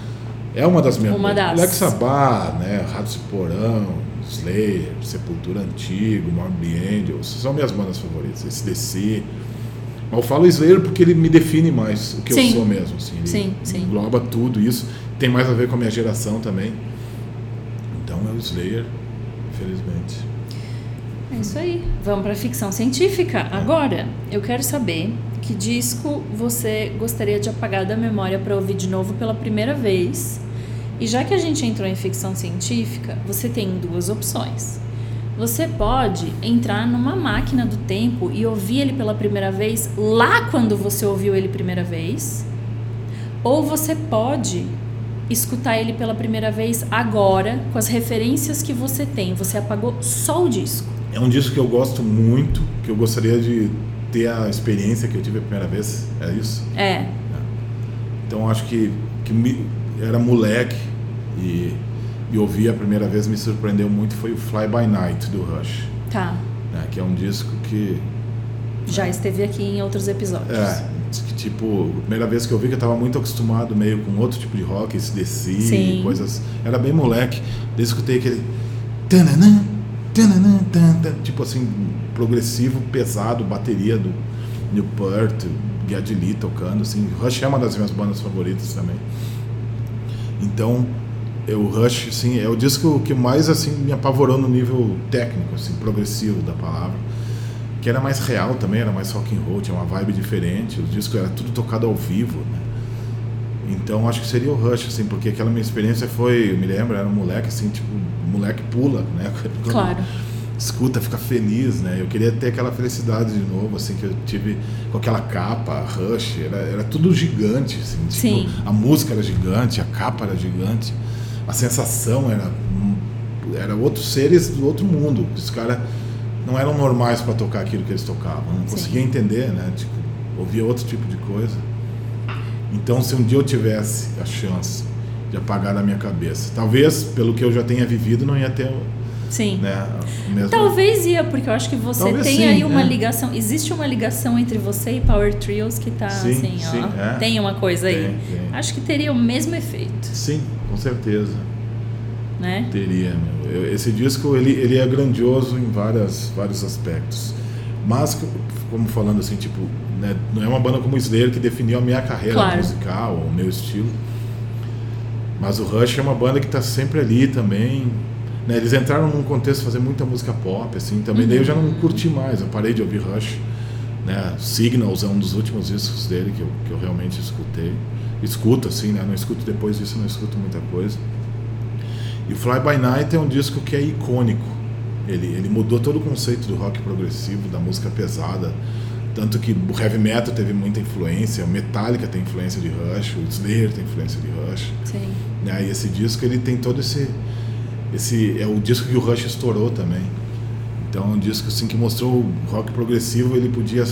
É uma das minhas.
Uma das.
Black Sabbath, né? Ratos de Porão, Slayer, Sepultura Antigo, Morbid Angels, são minhas bandas favoritas. Esse DC. Mas eu falo Slayer porque ele me define mais o que
Sim.
eu sou mesmo. Assim. Ele
Sim, sim.
engloba tudo isso. Tem mais a ver com a minha geração também. Então é o Slayer, infelizmente.
É isso aí. Vamos para ficção científica. Agora, eu quero saber que disco você gostaria de apagar da memória para ouvir de novo pela primeira vez. E já que a gente entrou em ficção científica, você tem duas opções. Você pode entrar numa máquina do tempo e ouvir ele pela primeira vez lá quando você ouviu ele primeira vez. Ou você pode escutar ele pela primeira vez agora, com as referências que você tem. Você apagou só o disco.
É um disco que eu gosto muito, que eu gostaria de ter a experiência que eu tive a primeira vez. É isso?
É,
Então acho que, que me, era moleque e, e ouvir a primeira vez me surpreendeu muito foi o Fly By Night do Rush,
tá.
né? que é um disco que
Já esteve aqui em outros episódios.
é que tipo a primeira vez que eu vi que eu estava muito acostumado meio com outro tipo de rock, esse DC, coisas, era bem moleque, daí escutei aquele tananã, tananã, tan, tan, tipo assim progressivo, pesado, bateria do Newport, Lee tocando, assim, Rush é uma das minhas bandas favoritas também. Então, eu, o Rush, assim, é o disco que mais assim me apavorou no nível técnico, assim, progressivo da palavra, que era mais real também, era mais rock and roll, tinha uma vibe diferente. O disco era tudo tocado ao vivo, né? Então, acho que seria o Rush, assim, porque aquela minha experiência foi, eu me lembro, era um moleque assim, tipo, moleque pula, né? (laughs) Quando
Claro.
Escuta, fica feliz, né? Eu queria ter aquela felicidade de novo, assim, que eu tive com aquela capa, Rush, era, era tudo gigante, assim. Tipo,
Sim.
a música era gigante, a capa era gigante, a sensação era era outros seres do outro mundo. Os caras não eram normais para tocar aquilo que eles tocavam, não
Sim.
conseguia entender, né? Tipo, ouvia outro tipo de coisa. Então, se um dia eu tivesse a chance de apagar da minha cabeça, talvez pelo que eu já tenha vivido não ia ter,
Sim.
né, mesmo
Talvez ia, porque eu acho que você
Talvez
tem
sim,
aí uma
é.
ligação. Existe uma ligação entre você e Power Trios que tá
Sim,
assim,
sim,
ó.
é.
Tem uma coisa aí.
Tem, tem.
Acho que teria o mesmo efeito,
Sim, com certeza.
né?
Teria, Esse disco ele, ele é grandioso em várias, vários aspectos. Mas, como falando assim, tipo, né, não é uma banda como o Slayer que definiu a minha carreira
Claro.
musical, o meu estilo. Mas o Rush é uma banda que está sempre ali também. Né, eles entraram num contexto de fazer muita música pop, assim, também. Daí eu já não curti mais, eu parei de ouvir Rush. Né? Signals é um dos últimos discos dele que eu, que eu realmente escutei. Escuto, assim, né? Não escuto depois disso, não escuto muita coisa. E Fly By Night é um disco que é icônico. Ele, ele mudou todo o conceito do rock progressivo, da música pesada. Tanto que o heavy metal teve muita influência, o Metallica tem influência de Rush, o Slayer tem influência de Rush.
Sim.
Né? E esse disco ele tem todo esse, esse. É o disco que o Rush estourou também. Então é um disco assim, que mostrou o rock progressivo, ele podia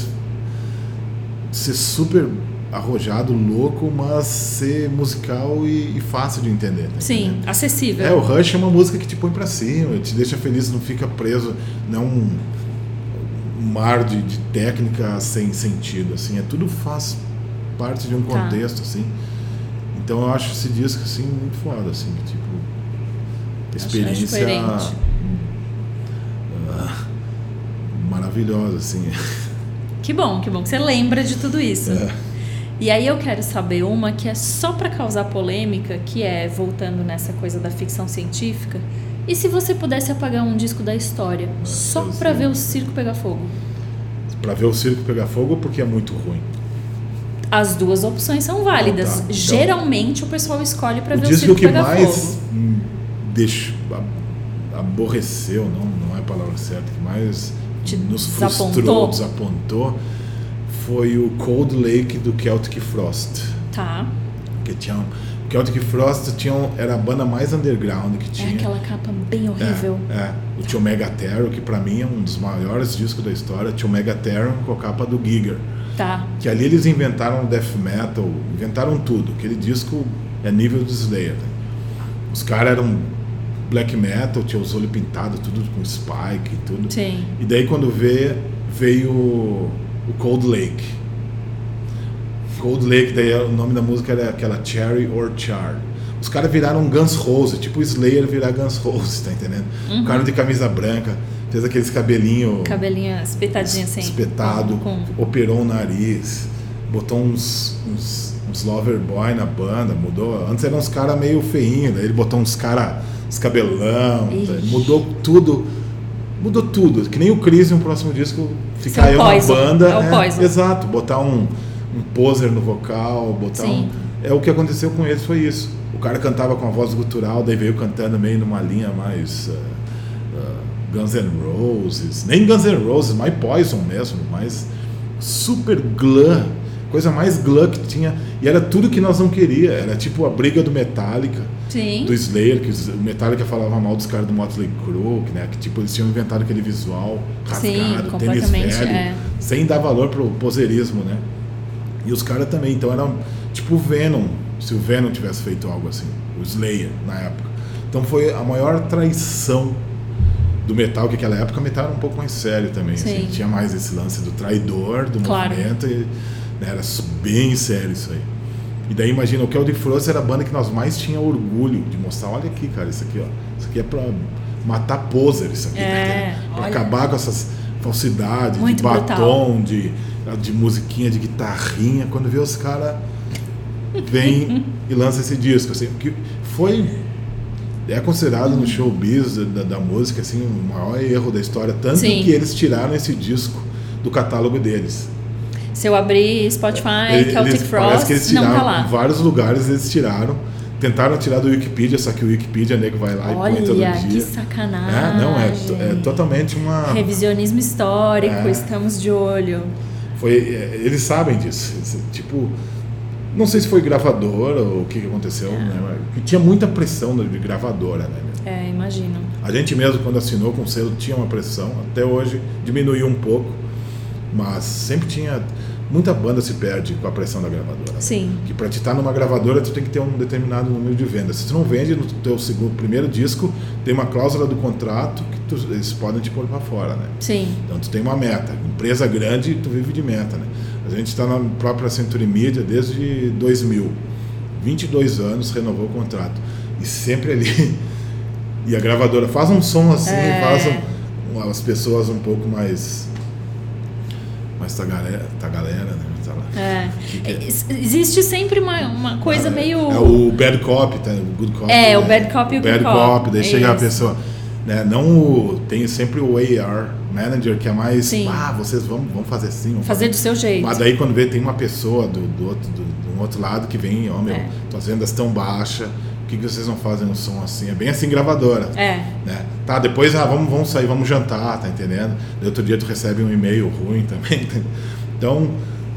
ser super arrojado, louco, mas ser musical e, e fácil de entender. tá
Sim,
entendendo?
acessível.
É, o Rush é uma música que te põe pra cima, te deixa feliz, não fica preso, não um, um mar de, de técnica sem sentido, assim, é tudo faz parte de um
Tá.
contexto, assim. Então eu acho esse disco, assim, muito foda, assim, tipo, experiência ah, maravilhosa, assim. (laughs)
Que bom, que bom que você lembra de tudo isso.
É.
E aí eu quero saber uma que é só pra causar polêmica, que é voltando nessa coisa da ficção científica. E se você pudesse apagar um disco da história, só
eu
pra
sei.
ver o circo pegar fogo?
Pra ver o circo pegar fogo porque é muito ruim.
As duas opções são válidas.
Ah, tá. Então,
Geralmente o pessoal escolhe pra
o
ver o
disco
circo
que
pegar
mais
fogo.
Deixou, aborreceu, não, não é a palavra certa, que mais
Te
nos
desapontou?
frustrou, desapontou, foi o Cold Lake do Celtic Frost.
Tá.
Que tinha, o Celtic Frost tinha, era a banda mais underground que
É
tinha.
aquela capa bem horrível.
É, é. O Tio Mega Terror, que pra mim é um dos maiores discos da história, Tio Mega Terror com a capa do Giger.
Tá.
Que ali eles inventaram o death metal, inventaram tudo. Aquele disco é nível de Slayer. Os caras eram black metal, tinha os olhos pintados, tudo com spike e tudo.
Sim.
E daí quando vê, veio o Cold Lake. Cold Lake, daí o nome da música era aquela Cherry or Char. Os caras viraram Guns Rose, tipo Slayer virar Guns Rose, tá entendendo?
Uhum.
O cara de camisa branca, fez aqueles cabelinho
Cabelinho espetadinho assim.
espetado,
Com-
operou o nariz, botou uns, uns, uns lover boy na banda, mudou. Antes eram uns caras meio feinhos, daí ele botou uns caras, uns cabelão?
Ixi.
mudou tudo. Mudou tudo. Que nem o Chris no próximo disco ficar
o
eu na banda.
é o Poison.
Exato, botar um, um poser no vocal, botar
Sim.
um. É o que aconteceu com eles, foi isso. O cara cantava com a voz gutural, daí veio cantando meio numa linha mais. ah, ah, Guns N' Roses, nem Guns N' Roses, mais Poison mesmo, mais super glam, coisa mais glam que tinha, e era tudo que nós não queria, era tipo a briga do Metallica,
Sim.
do Slayer, que o Metallica falava mal dos caras do Motley Crue, que, né, que tipo eles tinham inventado aquele visual
Sim,
rasgado, tênis
completamente,
velho,
é.
sem dar valor pro poserismo, né? E os caras também, então era tipo o Venom, se o Venom tivesse feito algo assim, o Slayer na época. Então foi a maior traição do metal, que naquela época o metal era um pouco mais sério também. assim,
Sim.
tinha mais esse lance do traidor, do
Claro.
movimento, e, era bem sério isso aí. E daí imagina, o Celtic Frost era a banda que nós mais tinha orgulho de mostrar, olha aqui, cara, isso aqui, ó. Isso aqui é pra matar poser, isso aqui,
É,
tá entendendo? Pra
olha.
acabar com essas falsidades de
Muito
batom, de, de musiquinha, de guitarrinha, quando vê os caras vem e lança esse disco, assim, que foi é considerado no showbiz da, da música assim o maior erro da história, tanto
Sim.
que eles tiraram esse disco do catálogo deles.
Se eu abrir Spotify,
Eles-
Celtic
eles- parece
Frost,
que eles
não
tiraram
tá lá.
em vários lugares eles tiraram, tentaram tirar do Wikipedia, só que o Wikipedia nego vai lá e põe todo
Olha,
dia.
que sacanagem.
É, não, é, é totalmente uma.
Revisionismo histórico,
É.
estamos de olho.
Foi, é, eles sabem disso. Eles, tipo, não sei se foi gravadora ou o que, aconteceu, né? mas que tinha muita pressão de gravadora, né?
É, imagino.
A gente mesmo, quando assinou com o selo, tinha uma pressão. Até hoje diminuiu um pouco, mas sempre tinha. Muita banda se perde com a pressão da gravadora.
Sim.
Que para te estar numa gravadora, tu tem que ter um determinado número de vendas. Se tu não vende no teu segundo, primeiro disco, tem uma cláusula do contrato que tu- eles podem te pôr para fora, né?
Sim.
Então tu tem uma meta. Empresa grande, tu vive de meta, né? A gente está na própria Century Media desde 2000. 22 anos, renovou o contrato. E sempre ali. (laughs) E a gravadora faz um som assim,
É.
faz um- as pessoas um pouco mais. Mais galera, né? Tá lá.
É.
Que que é?
Ex- Existe sempre uma, uma coisa
É,
meio.
É o bad cop, tá? O good cop.
É, o
né?
bad cop e o good
bad
cop,
daí
é
chega a
isso.
pessoa. Né? Não o, tem sempre o AR manager, que é mais.
Sim.
Ah, vocês vão, vão fazer assim. Vão
Fazer do seu jeito.
Mas daí quando vê, tem uma pessoa do, do, outro, do, do outro lado que vem, ó, meu,
É.
tuas vendas tão baixas, o que, que vocês não fazem no som assim? É bem assim gravadora.
É.
Né? Tá, depois ah, vamos, vamos sair, vamos jantar, tá entendendo? Daí outro dia tu recebe um e-mail ruim também. (laughs) tá? Então,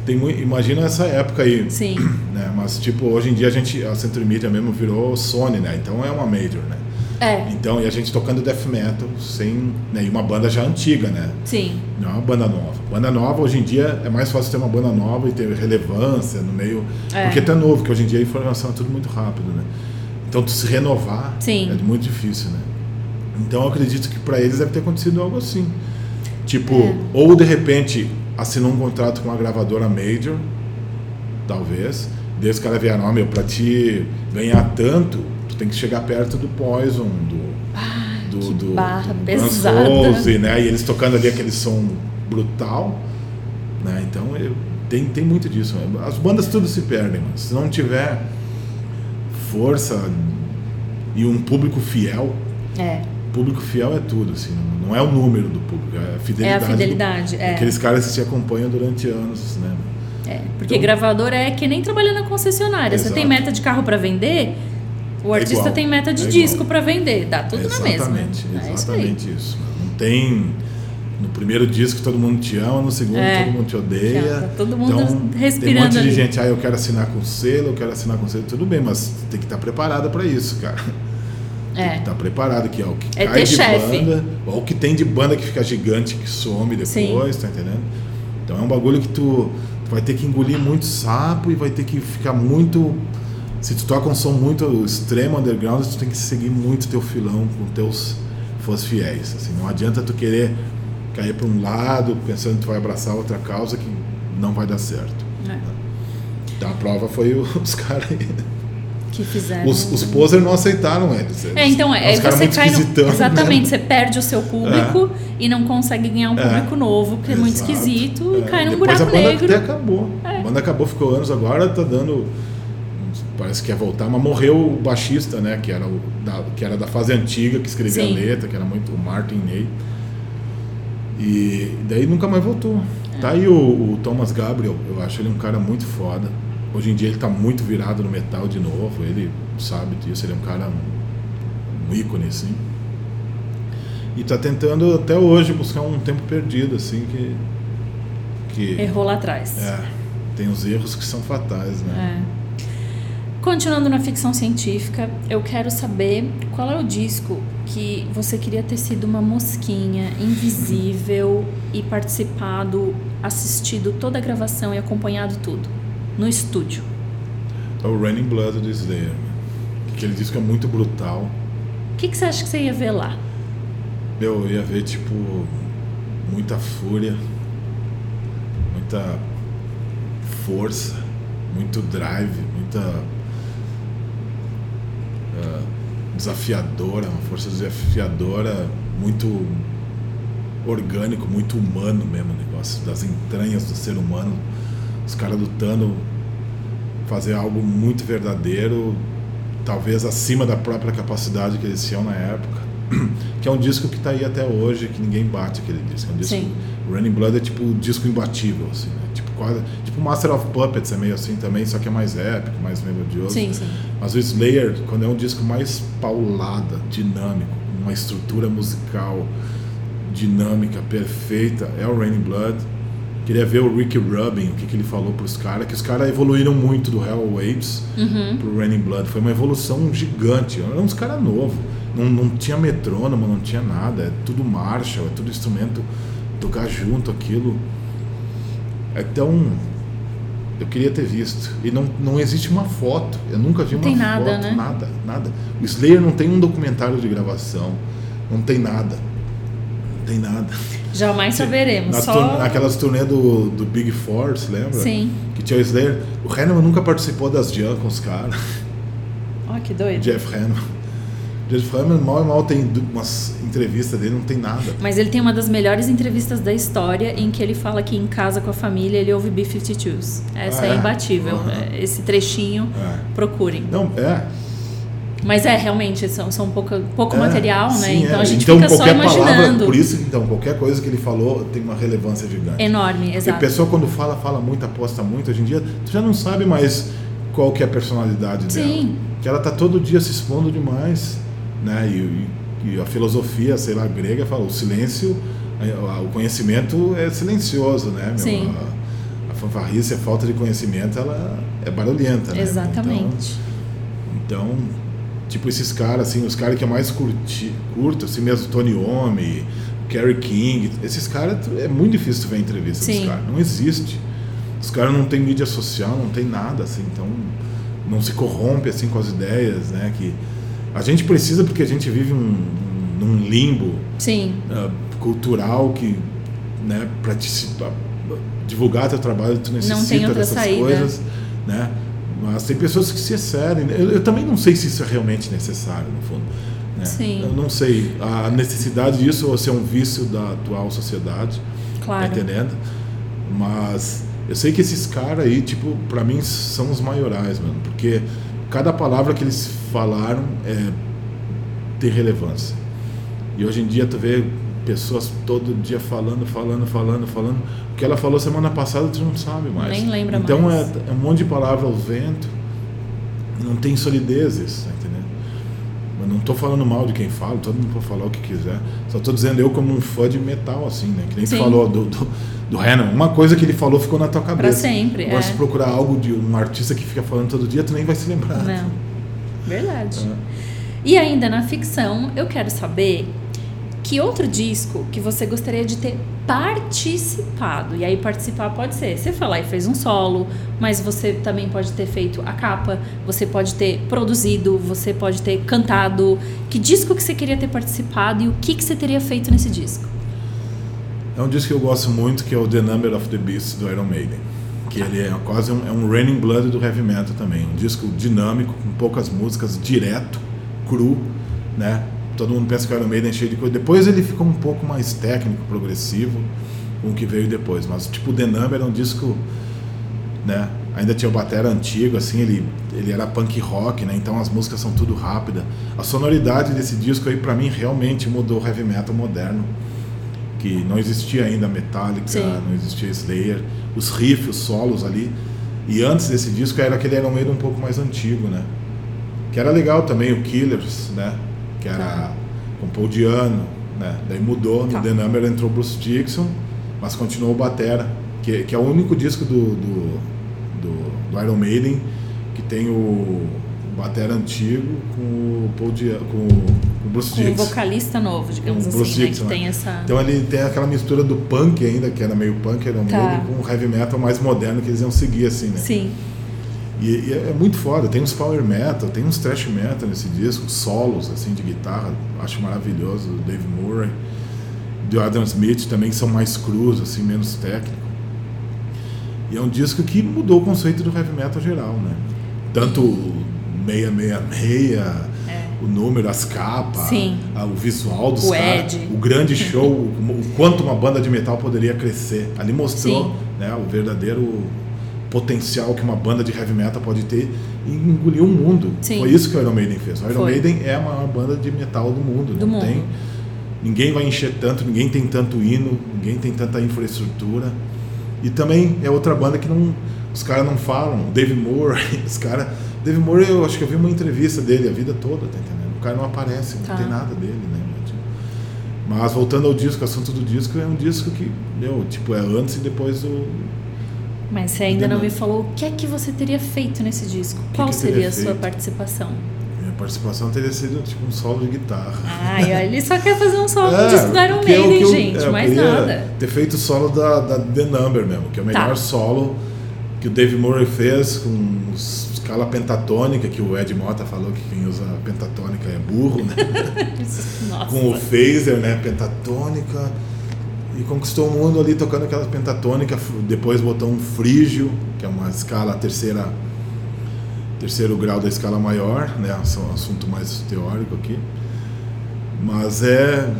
tem imagina essa época aí.
Sim. (clears throat)
Né? Mas tipo, hoje em dia a gente, a Century Media mesmo virou Sony, né? Então é uma major, né?
É.
Então, e a gente tocando death metal sem, né? E uma banda já antiga, né?
Sim.
Não é uma banda nova. Banda nova, hoje em dia, é mais fácil ter uma banda nova e ter relevância no meio.
É.
Porque é novo, que hoje em dia a informação é tudo muito rápido, né? Então, tu se renovar
Sim.
é muito difícil, né? Então, eu acredito que para eles deve ter acontecido algo assim. Tipo,
É.
ou de repente assinou um contrato com uma gravadora major, talvez. Daí os caras vieram, ó, meu, pra te ganhar tanto, tu tem que chegar perto do Poison, do. do,
que
do,
barra
do
pesada.
Roses, né? E eles tocando ali aquele som brutal, né? Então eu, tem, tem muito disso. né? As bandas tudo se perdem, mas se não tiver força e um público fiel,
É.
público fiel é tudo, assim, não- é o número do público, é a
É
fidelidade.
a
do-
fidelidade. É.
Aqueles caras que te acompanham durante anos, né?
É, porque
Então-
gravador é que nem trabalhar na concessionária. Você
Exato.
tem meta de carro para vender, o
É
artista
igual,
tem meta de
é
disco para vender. Dá tudo na mesma.
exatamente,
É
exatamente isso. Não tem no primeiro disco todo mundo te ama, no segundo
É.
todo mundo te odeia.
Tá todo mundo
então, Tem um
respirando
monte de
ali.
gente, ah, eu quero assinar com selo, eu quero assinar com selo, tudo bem, mas tem que estar preparada para isso, cara. Tem que
É.
estar preparado que ó, o que
É
cai de
chefe.
banda, ou o que tem de banda que fica gigante, que some depois,
Sim.
tá entendendo? Então é um bagulho que tu, tu vai ter que engolir muito sapo e vai ter que ficar muito. Se tu toca um som muito extremo underground, tu tem que seguir muito teu filão com teus fãs fiéis. Assim, não adianta tu querer cair para um lado pensando que vai abraçar outra causa que não vai dar certo.
É.
Então a prova foi (laughs) os caras aí.
Que fizeram.
Os, os poser não aceitaram eles. eles
É, então é,
uns
aí
caras
você
muito
cai no.
né?
Exatamente, você perde o seu público e não consegue ganhar um
É.
público novo, porque é muito
Exato.
esquisito e
É,
cai num
Depois
buraco
a banda
negro.
até acabou.
É.
A banda acabou, ficou anos agora, tá dando. Parece que ia voltar, mas morreu o baixista, né? Que era, o, da, que era da fase antiga, que escrevia
Sim.
a letra, que era muito o Martin Ney. E daí nunca mais voltou. Tá aí o, o Thomas Gabriel, eu acho ele um cara muito foda. Hoje em dia ele tá muito virado no metal de novo, ele sabe disso, ele é um cara, um ícone, assim. E tá tentando até hoje buscar um tempo perdido, assim, que. que
Errou lá atrás.
é, tem os erros que são fatais, né?
É. Continuando na ficção científica, eu quero saber qual é o disco que você queria ter sido uma mosquinha invisível e participado, assistido toda a gravação e acompanhado tudo no estúdio.
É o Raining Blood do Slayer. Aquele disco é muito brutal.
O que, que você acha que você ia ver lá?
Eu ia ver, tipo, muita fúria, muita força, muito drive, muita. Ah, desafiadora, uma força desafiadora, muito orgânico, muito humano mesmo, o negócio das entranhas do ser humano. Os caras lutando, fazer algo muito verdadeiro, talvez acima da própria capacidade que eles tinham na época. (clears throat) Que é um disco que está aí até hoje, que ninguém bate aquele disco. É um disco,
Sim.
Running Blood é tipo um disco imbatível, assim, né? Tipo, quase, tipo Master of Puppets é meio assim também, só que é mais épico, mais melodioso.
Sim, sim.
Mas o Slayer, quando é um disco mais paulada, dinâmico, uma estrutura musical dinâmica, perfeita, é o Raining Blood. Queria ver o Ricky Rubin, o que, que ele falou pros caras, que os caras evoluíram muito do Hell Waves
Uhum.
pro Raining Blood. Foi uma evolução gigante. Eram uns caras novos. Não, não tinha metrônomo, não tinha nada. É tudo Marshall, é tudo instrumento, tocar junto aquilo. Então, eu queria ter visto. E não, não existe uma foto. Eu nunca vi
Não
uma
tem nada,
foto.
né?
Nada, nada. O Slayer não tem um documentário de gravação. Não tem nada. Não tem nada.
Jamais saberemos.
Nas
Só.
Naquelas turnê do, do Big Four, você lembra?
Sim.
Que tinha o Slayer. O Hanneman nunca participou das jam com os caras.
Ó, que doido.
Jeff Hanneman. Jeff Hanneman mal e mal tem umas entrevistas dele, não tem nada.
Mas ele tem uma das melhores entrevistas da história em que ele fala que em casa com a família ele ouve B-52s. Essa
Ah,
é
é?
imbatível. É, Esse trechinho,
É.
procurem.
Não, é.
Mas é, realmente, são, são pouca, pouco
é,
material, né?
sim,
Então
é.
a gente
Então,
fica só
qualquer palavra,
imaginando.
por isso, então, qualquer coisa que ele falou tem uma relevância gigante.
Enorme,
Porque a
exato.
pessoa quando fala, fala muito, aposta muito, hoje em dia, tu já não sabe mais qual que é a personalidade dela.
Sim.
Que ela tá todo dia se expondo demais, né? E, e- a filosofia, sei lá, grega fala, o silêncio, o conhecimento é silencioso, né?
Sim.
A, a fanfarrice, a falta de conhecimento, ela é barulhenta, né?
Exatamente.
Então, então, tipo esses caras, assim, os caras que eu mais curti, curto, assim mesmo, Tony Iommi, Kerry King, esses caras, é muito difícil tu ver entrevista
Sim.
dos caras, não existe. Os caras não têm mídia social, não tem nada, assim, então não se corrompe, assim, com as ideias, né, que a gente precisa porque a gente vive um, num limbo
Sim,
ah, cultural que, né, para divulgar teu trabalho tu necessita dessas
saída.
coisas, né? Mas tem pessoas que se excedem. Eu, eu também não sei se isso é realmente necessário, no fundo. Né?
Sim.
Eu não sei a necessidade disso ou se é um vício da atual sociedade,
claro.
tá entendendo? Mas eu sei que esses caras aí, tipo, pra mim são os maiorais, mano, porque cada palavra que eles falaram é, tem relevância. E hoje em dia tu vê pessoas todo dia falando, falando, falando, falando. O que ela falou semana passada tu não sabe mais.
Nem lembra
então
mais.
É, é um monte de palavra ao vento. Não tem solidez isso, tá entendendo? Mas não tô falando mal de quem fala, todo mundo pode falar o que quiser. Só tô dizendo eu como um fã de metal, assim, né? Que nem
Sim.
tu falou do, do, do Hannon. Uma coisa que ele falou ficou na tua cabeça.
Pra sempre,
Agora
é.
se procurar algo de um artista que fica falando todo dia, tu nem vai se lembrar.
Não. Verdade.
É.
E ainda na ficção, eu quero saber que outro disco que você gostaria de ter participado. E aí participar pode ser, você foi lá e fez um solo, mas você também pode ter feito a capa, você pode ter produzido, você pode ter cantado. Que disco que você queria ter participado e o que que você teria feito nesse disco?
É um disco que eu gosto muito, que é o The Number of the Beast do Iron Maiden. que ele é quase um, é um Raining Blood do heavy metal também. Um disco dinâmico, com poucas músicas, direto, cru, né? Todo mundo pensa que o Iron Maiden é cheio de coisa. Depois ele ficou um pouco mais técnico, progressivo, com o que veio depois. Mas, tipo, The Number era um disco, né? Ainda tinha o batera antigo, assim, ele, ele era punk rock, né? Então as músicas são tudo rápida. A sonoridade desse disco aí, para mim, realmente mudou o heavy metal moderno. Que não existia ainda Metallica,
Sim.
não existia Slayer. Os riffs, os solos ali. E antes desse disco era aquele Iron Maiden um pouco mais antigo, né? Que era legal também, o Killers, né? Que era
Tá.
com Paul Diano, né? Daí mudou, no
Tá.
The Number entrou Bruce Dixon, mas continuou o Batera, que, que é o único disco do, do, do, do Iron Maiden que tem o Batera antigo com o Paul Diano, com, o- com o Bruce
Com um
Dixon.
vocalista novo, digamos assim,
Bruce
né?
Dixon,
que
né?
tem essa.
Então ele tem aquela mistura do punk ainda, que era meio punk Iron
Tá.
Maiden, com o heavy metal mais moderno que eles iam seguir assim, né?
Sim.
E, e é muito foda, tem uns power metal, tem uns thrash metal nesse disco, solos assim de guitarra, acho maravilhoso, do Dave Murray, do Adam Smith também que são mais crus, assim, menos técnico. E é um disco que mudou o conceito do heavy metal geral, né? Tanto o 666,
É.
o número, as capas, a- o visual dos caras, o grande show, o, o quanto uma banda de metal poderia crescer. Ali mostrou
Sim.
né, o verdadeiro potencial que uma banda de heavy metal pode ter e engoliu o mundo.
Sim.
Foi isso que o Iron Maiden fez. O Iron
Foi.
Maiden é a maior banda de metal do mundo.
Do
não
mundo.
tem ninguém vai encher tanto, ninguém tem tanto hino, ninguém tem tanta infraestrutura. E também é outra banda que não os caras não falam. Dave Moore, (laughs) os caras Dave Moore, eu acho que eu vi uma entrevista dele a vida toda, tá entendendo? O cara não aparece, não
Tá.
tem nada dele, né? Mas voltando ao disco, assunto do disco é um disco que, meu, tipo, é antes e depois do.
Mas você ainda não me falou o que é que você teria feito nesse disco.
que
Qual
eu
seria a sua
feito?
participação?
Minha participação teria sido tipo um solo de guitarra.
Olha, ele só quer fazer um solo (laughs)
É,
Iron
porque é o
Maiden,
que eu-
gente,
é,
mais nada.
Ter feito o solo da, da The Number mesmo, que é o melhor
Tá.
solo que o Dave Murray fez com escala pentatônica, que o Ed Mota falou que quem usa pentatônica é burro, né? (laughs)
Nossa.
com o phaser, né, pentatônica, e conquistou o mundo ali tocando aquela pentatônica, depois botou um frígio, que é uma escala terceira terceiro grau da escala maior, né, é um assunto mais teórico aqui. Mas é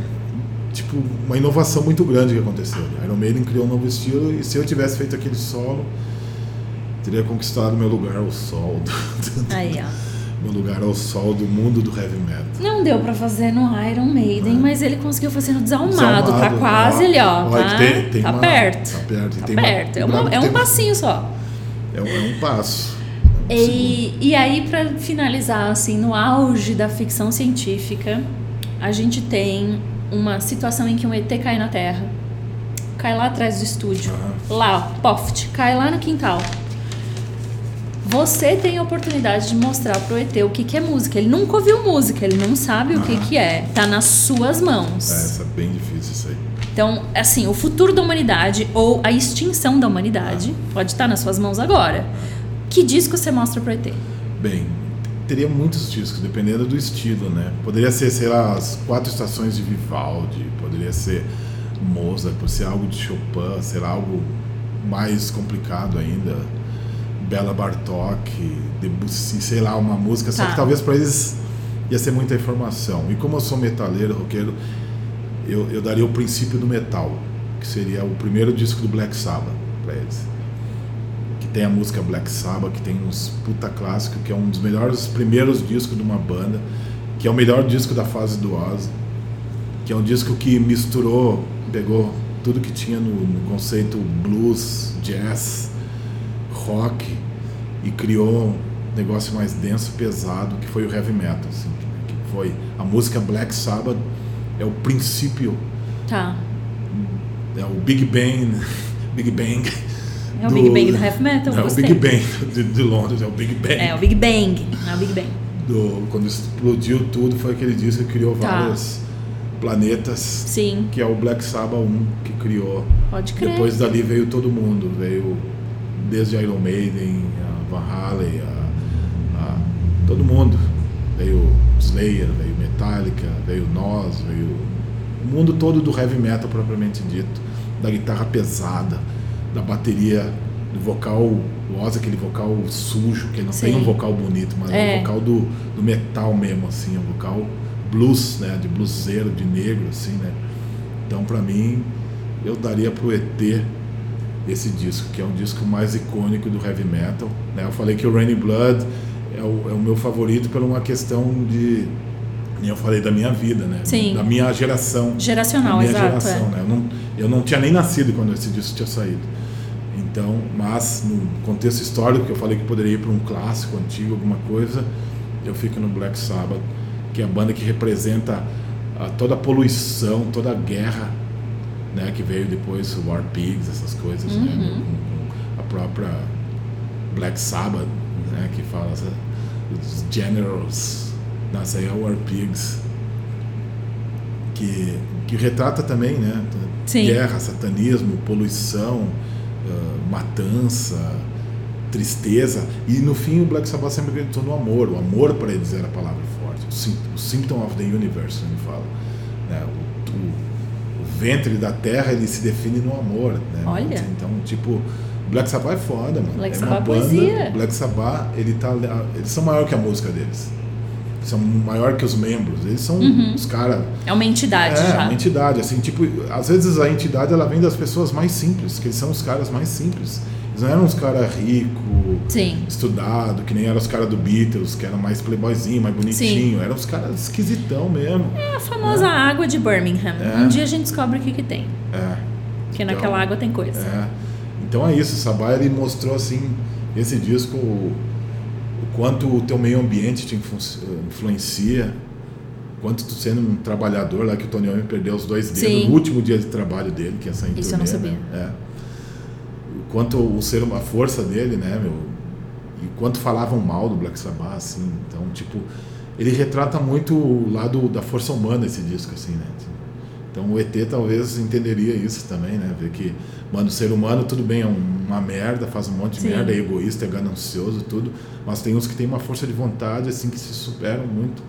tipo uma inovação muito grande que aconteceu. Iron Maiden criou um novo estilo e se eu tivesse feito aquele solo, teria conquistado meu lugar ao sol,
Aí, ó.
Meu lugar ao sol do mundo do heavy metal.
Não deu pra fazer no Iron Maiden, mas ele conseguiu fazer no Desalmado. Tá
Desalmado,
quase
ó.
ali, ó.
Olha
Tá,
tem- tem
tá
uma-
perto.
tá perto,
Tá
tem uma-
perto. É, uma- é um passinho só.
É um, é um passo. É um.
E, e aí, pra finalizar, assim, no auge da ficção científica, a gente tem uma situação em que um ET cai na Terra. Cai lá atrás do estúdio.
Aham.
Lá, ó, poft, cai lá no quintal. Você tem a oportunidade de mostrar pro ET o que, que é música. Ele nunca ouviu música, ele não sabe o que, que é. Tá nas suas mãos.
É, essa é bem difícil isso aí.
Então, assim, o futuro da humanidade ou a extinção da humanidade pode estar nas suas mãos agora. Que disco você mostra pro ET?
Bem, teria muitos discos, dependendo do estilo, né? Poderia ser, sei lá, as quatro estações de Vivaldi, poderia ser Mozart, pode ser algo de Chopin, sei lá, algo mais complicado ainda. Bela Bartok, Debussy, sei lá, uma música, só
Tá.
que talvez para eles ia ser muita informação. E como eu sou metaleiro, roqueiro, eu, eu daria o princípio do metal, que seria o primeiro disco do Black Sabbath para eles. Que tem a música Black Sabbath, que tem uns puta clássico, que é um dos melhores primeiros discos de uma banda, que é o melhor disco da fase do Ozzy, que é um disco que misturou, pegou tudo que tinha no, no conceito blues, jazz, rock e criou um negócio mais denso, pesado, que foi o heavy metal, assim, que foi a música Black Sabbath é o princípio,
Tá.
é o Big Bang, (laughs) Big Bang.
É o Big Bang do heavy metal,
é o
gostei.
Big Bang de, de Londres, é o Big Bang.
É, o Big Bang. É o Big Bang.
Do, quando explodiu tudo, foi aquele disco que criou
Tá.
vários planetas,
Sim,
que é o Black Sabbath 1 que criou.
pode crer.
Depois dali veio todo mundo, veio desde Iron Maiden, a Van Halen, a, a- todo mundo. Veio Slayer, veio Metallica, veio nós, veio o mundo todo do heavy metal propriamente dito, da guitarra pesada, da bateria do vocal, o Oz, aquele vocal sujo, que não
Sim.
tem um vocal bonito, mas é,
É.
um vocal do, do metal mesmo, assim, é um vocal blues, né? De bluseiro, de negro, assim, né? Então, pra mim, eu daria pro ET esse disco, que é um disco mais icônico do heavy metal. Né? Eu falei que o Rainy Blood é o, é o meu favorito por uma questão de. Eu falei da minha vida, né?
Sim.
Da minha geração.
Geracional,
da minha
exato.
geração,
é.
né? Eu não, eu não tinha nem nascido quando esse disco tinha saído. Então, mas no contexto histórico, que eu falei que poderia ir para um clássico antigo, alguma coisa, eu fico no Black Sabbath, que é a banda que representa a, toda a poluição, toda a guerra, né, que veio depois o War Pigs, essas coisas, né,
Uhum.
com, com a própria Black Sabbath, né, que fala essa- os Generals, nossa, aí é o War Pigs, que, que retrata também, né,
Sim.
guerra, satanismo, poluição, ah, matança, tristeza. E no fim o Black Sabbath sempre acreditou no amor. O amor para eles era a palavra forte. O, sym- o symptom of the universe, ele fala. né? O- o ventre da terra ele se define no amor. Né?
Olha.
Então, tipo, Black Sabbath é foda, mano.
Black
é
Sabbath
uma
é
banda,
poesia.
Black Sabbath, ele tá, eles são maior que a música deles. São maior que os membros. Eles são os caras
É uma entidade
é,
já.
uma entidade, assim, tipo, às vezes a entidade ela vem das pessoas mais simples, que eles são os caras mais simples. Eles não eram uns caras ricos,
Sim.
estudado, que nem eram os caras do Beatles, que eram mais playboyzinho, mais bonitinho. Eram os caras esquisitão mesmo.
É a famosa água de Birmingham.
É.
Um dia a gente descobre o que, que tem.
É.
Porque
Então,
naquela água tem coisa.
É. Então é isso, Sabá ele mostrou assim, esse disco, o, o quanto o teu meio ambiente te influ- influencia, quanto tu sendo um trabalhador lá que o Tony Iommi perdeu os dois dedos
Sim.
no último dia de trabalho dele, que é essa
Isso eu não sabia.
Né? É. Quanto o ser, a força dele, né, meu, e quanto falavam mal do Black Sabbath, assim, então, tipo, ele retrata muito o lado da força humana esse disco, assim, né? Então o ET talvez entenderia isso também, né? Ver que, mano, o ser humano tudo bem, é um- uma merda, faz um monte de
Sim.
merda, é egoísta, é ganancioso, tudo, mas tem uns que tem uma força de vontade, assim, que se superam muito.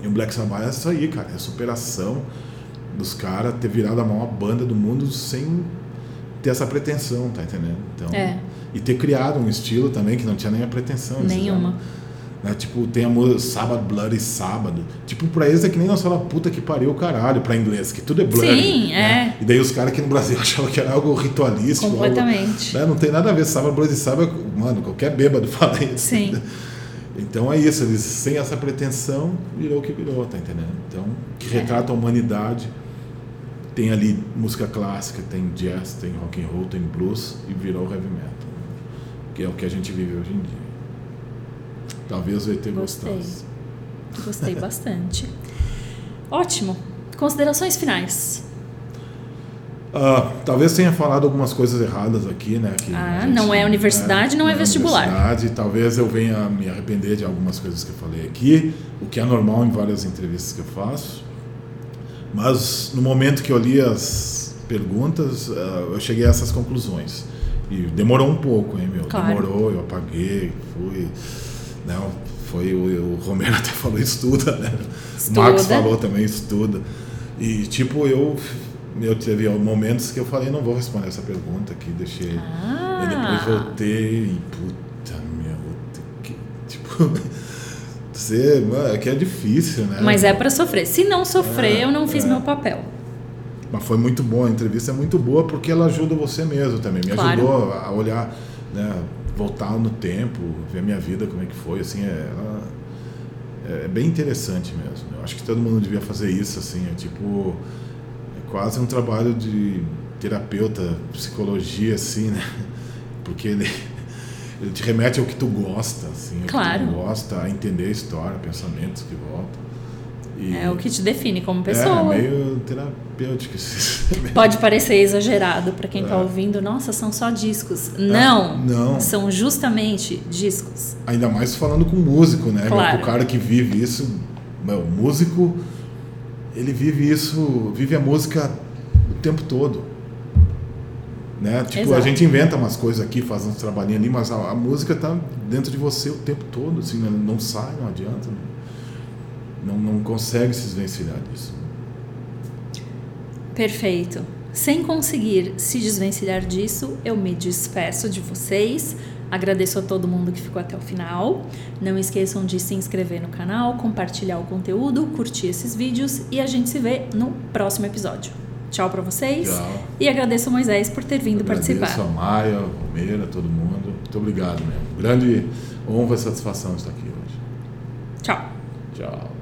E o Black Sabbath é isso aí, cara, é a superação dos caras ter virado a maior banda do mundo sem ter essa pretensão, tá entendendo? Então,
É.
E ter criado um estilo também que não tinha nem a pretensão. eles
Nenhuma.
né? Tipo, tem a música Sábado, Bloody Sábado. Tipo, pra eles é que nem nós falamos puta que pariu caralho pra inglês, que tudo é bloody.
Sim,
né?
é.
E daí os caras aqui no Brasil (laughs) achavam que era algo ritualístico.
Completamente.
Algo, né? Não tem nada a ver. Sábado, Bloody Sábado, mano, qualquer bêbado (laughs) fala isso.
Sim.
Então é isso, eles sem essa pretensão virou o que virou, tá entendendo? Então, que
É.
retrata a humanidade. Tem ali música clássica, tem jazz, tem rock and roll, tem blues e virou heavy metal. Que é o que a gente vive hoje em dia. Talvez o ET
Gostei.
gostasse.
Gostei bastante. Ótimo. Considerações finais.
Ah, talvez tenha falado algumas coisas erradas aqui, né? que
Ah,
gente-
não é universidade, não é vestibular.
Universidade, talvez eu venha me arrepender de algumas coisas que eu falei aqui, o que é normal em várias entrevistas que eu faço. Mas no momento que eu li as perguntas, ah, eu cheguei a essas conclusões. E demorou um pouco, hein, meu?
Claro.
Demorou, eu apaguei, fui. Não, foi o, o Romero (laughs) até falou estuda, né?
Estuda.
O Marcos falou também estuda. E tipo, eu eu teve momentos que eu falei, não vou responder essa pergunta aqui, deixei.
Ah.
E depois voltei e puta ter que tipo (laughs) você, mano, é que é difícil, né?
Mas é pra sofrer. Se não sofrer,
É,
eu não fiz
é.
meu papel.
Mas foi muito boa, a entrevista é muito boa porque ela ajuda você mesmo também. Me
Claro.
ajudou a olhar, né, voltar no tempo, ver a minha vida como é que foi, assim, é, ela- é bem interessante mesmo. Eu acho que todo mundo devia fazer isso, assim, é tipo é quase um trabalho de terapeuta, psicologia, assim, né? (laughs) Porque ele, ele te remete ao que tu gosta, assim,
Claro.
que tu gosta, a entender a história, pensamentos que voltam. E-
É o que te define como pessoa.
é, meio terapêutico. assim. (laughs)
Pode parecer exagerado pra quem tá
É.
ouvindo. Nossa, são só discos. Não.
não.
São justamente discos.
Ainda mais falando com músico, né?
Claro.
O cara que vive isso, meu, o músico, ele vive isso, vive a música o tempo todo. Né? Tipo,
Exato.
a gente inventa umas coisas aqui, faz uns trabalhinhos ali, mas a, a música tá dentro de você o tempo todo, assim, né? não sai, não adianta. Não, não consegue se desvencilhar disso.
Perfeito. Sem conseguir se desvencilhar disso, eu me despeço de vocês. Agradeço a todo mundo que ficou até o final. Não esqueçam de se inscrever no canal, compartilhar o conteúdo, curtir esses vídeos e a gente se vê no próximo episódio. Tchau para vocês.
Tchau.
E agradeço a Moisés por ter vindo
Agradeço
participar.
a Maia, a Romeira, todo mundo. Muito obrigado mesmo. Grande honra e satisfação estar aqui hoje.
Tchau.
Tchau.